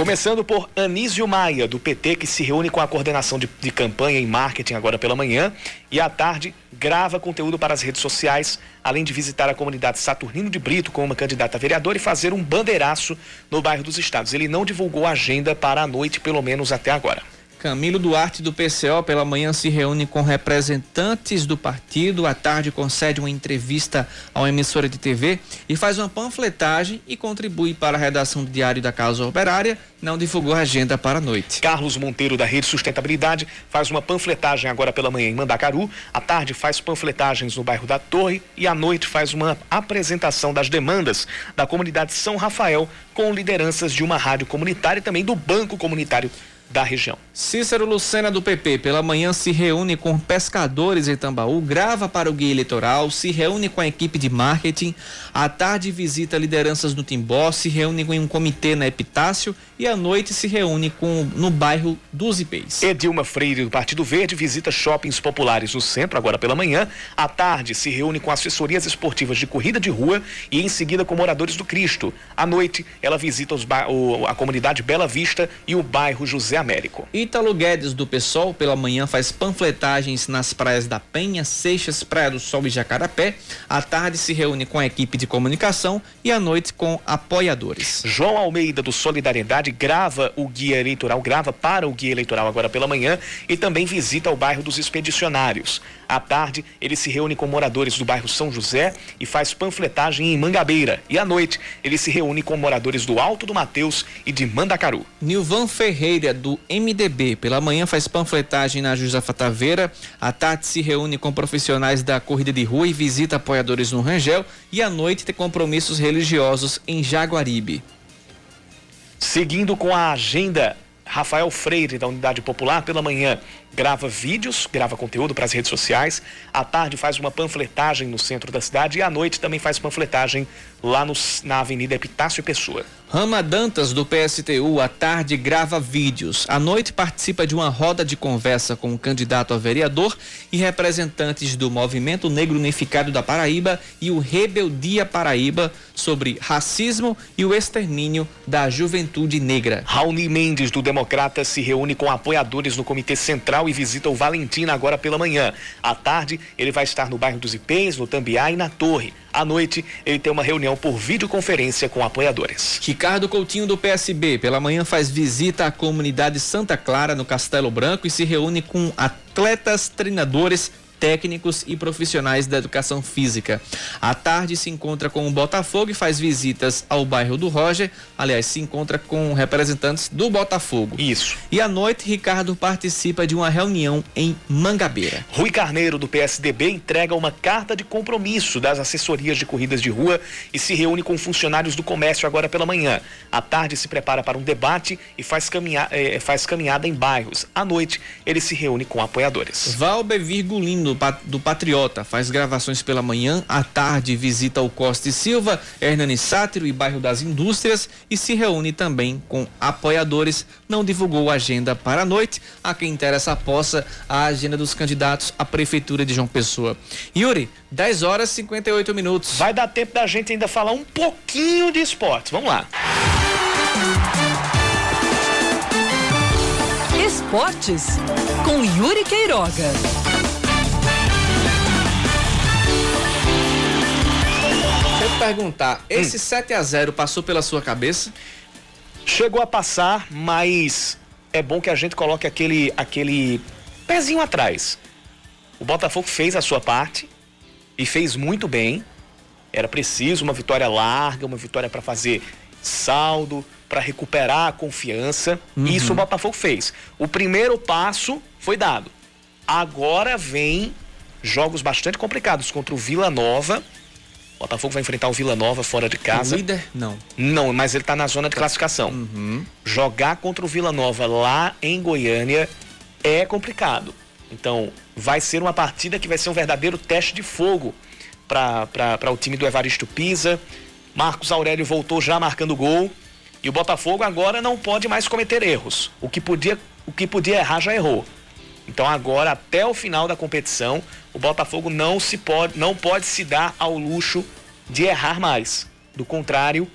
Começando por Anísio Maia, do PT, que se reúne com a coordenação de, de, campanha e marketing agora pela manhã e à tarde grava conteúdo para as redes sociais, além de visitar a comunidade Saturnino de Brito com uma candidata a e fazer um bandeiraço no bairro dos Estados. Ele não divulgou a agenda para a noite, pelo menos até agora. Camilo Duarte do PCO pela manhã se reúne com representantes do partido, à tarde concede uma entrevista a uma emissora de TV e faz uma panfletagem e contribui para a redação do Diário da Casa Operária, não divulgou a agenda para a noite. Carlos Monteiro da Rede Sustentabilidade faz uma panfletagem agora pela manhã em Mandacaru, à tarde faz panfletagens no bairro da Torre e à noite faz uma apresentação das demandas da comunidade São Rafael com lideranças de uma rádio comunitária e também do Banco Comunitário da região. Cícero Lucena do PP pela manhã se reúne com pescadores em Tambaú, grava para o guia eleitoral, se reúne com a equipe de marketing, à tarde visita lideranças no Timbó, se reúne com um comitê na Epitácio e à noite se reúne com no bairro dos Ipês. Edilma Freire do Partido Verde visita shoppings populares no centro agora pela manhã, à tarde se reúne com assessorias esportivas de corrida de rua e em seguida com moradores do Cristo. À noite ela visita os a comunidade Bela Vista e o bairro José Américo. Ítalo Guedes do PSOL pela manhã faz panfletagens nas praias da Penha, Seixas, Praia do Sol e Jacarapé. À tarde se reúne com a equipe de comunicação e à noite com apoiadores. João Almeida do Solidariedade grava o guia eleitoral, grava para o guia eleitoral agora pela manhã e também visita o bairro dos Expedicionários. À tarde, ele se reúne com moradores do bairro São José e faz panfletagem em Mangabeira. E à noite, ele se reúne com moradores do Alto do Mateus e de Mandacaru. Nilvan Ferreira, do MDB, pela manhã faz panfletagem na Josefa Taveira. À tarde, se reúne com profissionais da corrida de rua e visita apoiadores no Rangel. E à noite, tem compromissos religiosos em Jaguaribe. Seguindo com a agenda Rafael Freire, da Unidade Popular, pela manhã grava vídeos, grava conteúdo para as redes sociais. À tarde faz uma panfletagem no centro da cidade e à noite também faz panfletagem lá no, na Avenida Epitácio Pessoa. Rama Dantas, do PSTU, à tarde grava vídeos. À noite participa de uma roda de conversa com o candidato a vereador e representantes do Movimento Negro Unificado da Paraíba e o Rebeldia Paraíba sobre racismo e o extermínio da juventude negra. Raoni Mendes, do Democrata, se reúne com apoiadores no Comitê Central e visita o Valentina agora pela manhã. À tarde, ele vai estar no bairro dos Ipês, no Tambiá e na Torre. À noite, ele tem uma reunião por videoconferência com apoiadores. Ricardo Coutinho, do PSB, pela manhã faz visita à comunidade Santa Clara, no Castelo Branco, e se reúne com atletas, treinadores, técnicos e profissionais da educação física. À tarde se encontra com o Botafogo e faz visitas ao bairro do Roger. Aliás, se encontra com representantes do Botafogo. Isso. E à noite, Ricardo participa de uma reunião em Mangabeira. Rui Carneiro, do PSDB, entrega uma carta de compromisso das assessorias de corridas de rua e se reúne com funcionários do comércio agora pela manhã. À tarde se prepara para um debate e faz, caminha, eh, faz caminhada em bairros. À noite, ele se reúne com apoiadores. Valber Virgulino, do Patriota, faz gravações pela manhã, à tarde visita o Costa e Silva, Hernani Sátiro e bairro das Indústrias e se reúne também com apoiadores. Não divulgou a agenda para a noite. A quem interessa possa a agenda dos candidatos à Prefeitura de João Pessoa. Yuri, 10 horas e 58 minutos. Vai dar tempo da gente ainda falar um pouquinho de esportes. Vamos lá. Esportes com Yuri Queiroga. Deixa eu perguntar, esse hum. 7 a 0 passou pela sua cabeça? Chegou a passar, mas é bom que a gente coloque aquele aquele pezinho atrás. O Botafogo fez a sua parte e fez muito bem. Era preciso uma vitória larga, uma vitória para fazer saldo, para recuperar a confiança. Uhum. Isso o Botafogo fez. O primeiro passo foi dado. Agora vem jogos bastante complicados contra o Vila Nova. Botafogo vai enfrentar o Vila Nova fora de casa. O líder? Não. Não, mas ele está na zona de classificação. Uhum. Jogar contra o Vila Nova lá em Goiânia é complicado. Então, vai ser uma partida que vai ser um verdadeiro teste de fogo para o time do Evaristo Pisa. Marcos Aurélio voltou já marcando gol. E o Botafogo agora não pode mais cometer erros. O que podia, o que podia errar já errou. Então agora até o final da competição, o Botafogo não se pode, não pode se dar ao luxo de errar mais. Do contrário,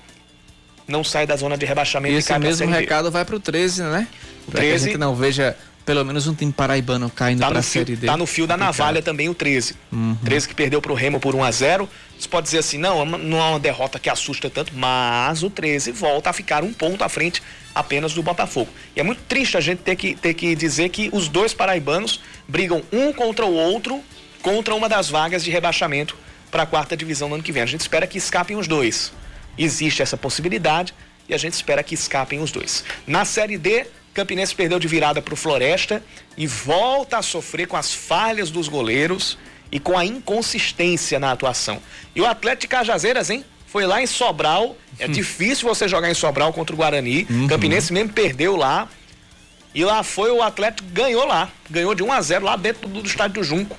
não sai da zona de rebaixamento. E esse mesmo recado vai para o 13, né? Para que a gente não veja pelo menos um time paraibano caindo tá para a Série D. Tá no fio da navalha também o 13. Uhum. 13 que perdeu para o Remo por 1 a 0 Você pode dizer assim, não, não é uma derrota que assusta tanto, mas o 13 volta a ficar um ponto à frente apenas do Botafogo. E é muito triste a gente ter que, ter que dizer que os dois paraibanos brigam um contra o outro contra uma das vagas de rebaixamento para a quarta divisão no ano que vem. A gente espera que escapem os dois. Existe essa possibilidade e a gente espera que escapem os dois. Na Série D, Campinense perdeu de virada para o Floresta e volta a sofrer com as falhas dos goleiros e com a inconsistência na atuação. E o Atlético de Cajazeiras, hein? Foi lá em Sobral. É hum. difícil você jogar em Sobral contra o Guarani. Uhum. Campinense mesmo perdeu lá. E lá foi o Atlético ganhou lá. Ganhou de 1 a 0 lá dentro do, do estádio do Junco.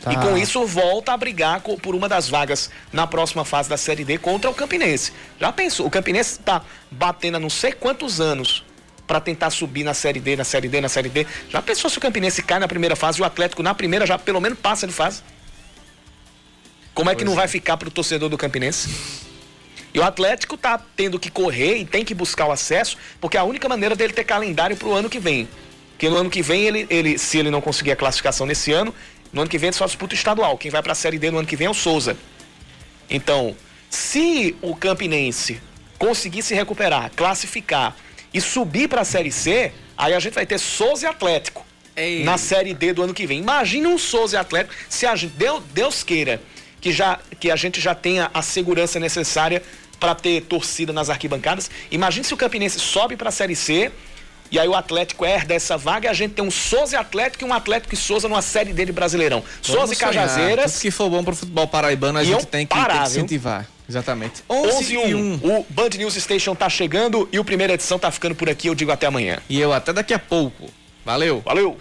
Tá. E com isso volta a brigar por uma das vagas na próxima fase da Série D contra o Campinense. Já pensou? O Campinense está batendo há não sei quantos anos para tentar subir na Série D, na Série D, na Série D. Já pensou se o Campinense cai na primeira fase e o Atlético na primeira já pelo menos passa de fase? Como é que pois não é. vai ficar para o torcedor do Campinense? E o Atlético tá tendo que correr e tem que buscar o acesso, porque é a única maneira dele ter calendário para o ano que vem. Porque no ano que vem, ele, ele, se ele não conseguir a classificação nesse ano, no ano que vem ele só disputa o estadual. Quem vai para a Série D no ano que vem é o Souza. Então, se o Campinense conseguir se recuperar, classificar e subir para a Série C, aí a gente vai ter Souza e Atlético Ei. na Série D do ano que vem. Imagina um Souza e Atlético, se a gente, Deus, Deus queira que, já, que a gente já tenha a segurança necessária para ter torcida nas arquibancadas. Imagine se o Campinense sobe para a Série C e aí o Atlético herda essa vaga e a gente tem um Souza e Atlético e um Atlético e Souza numa série dele Brasileirão. Souza e Cajazeiras. Tudo que for bom para o futebol paraibano a gente tem que, parar, tem que incentivar. Exatamente. 11, 11 e 1. 1. O Band News Station tá chegando e o primeira edição tá ficando por aqui. Eu digo até amanhã. E eu até daqui a pouco. Valeu. Valeu.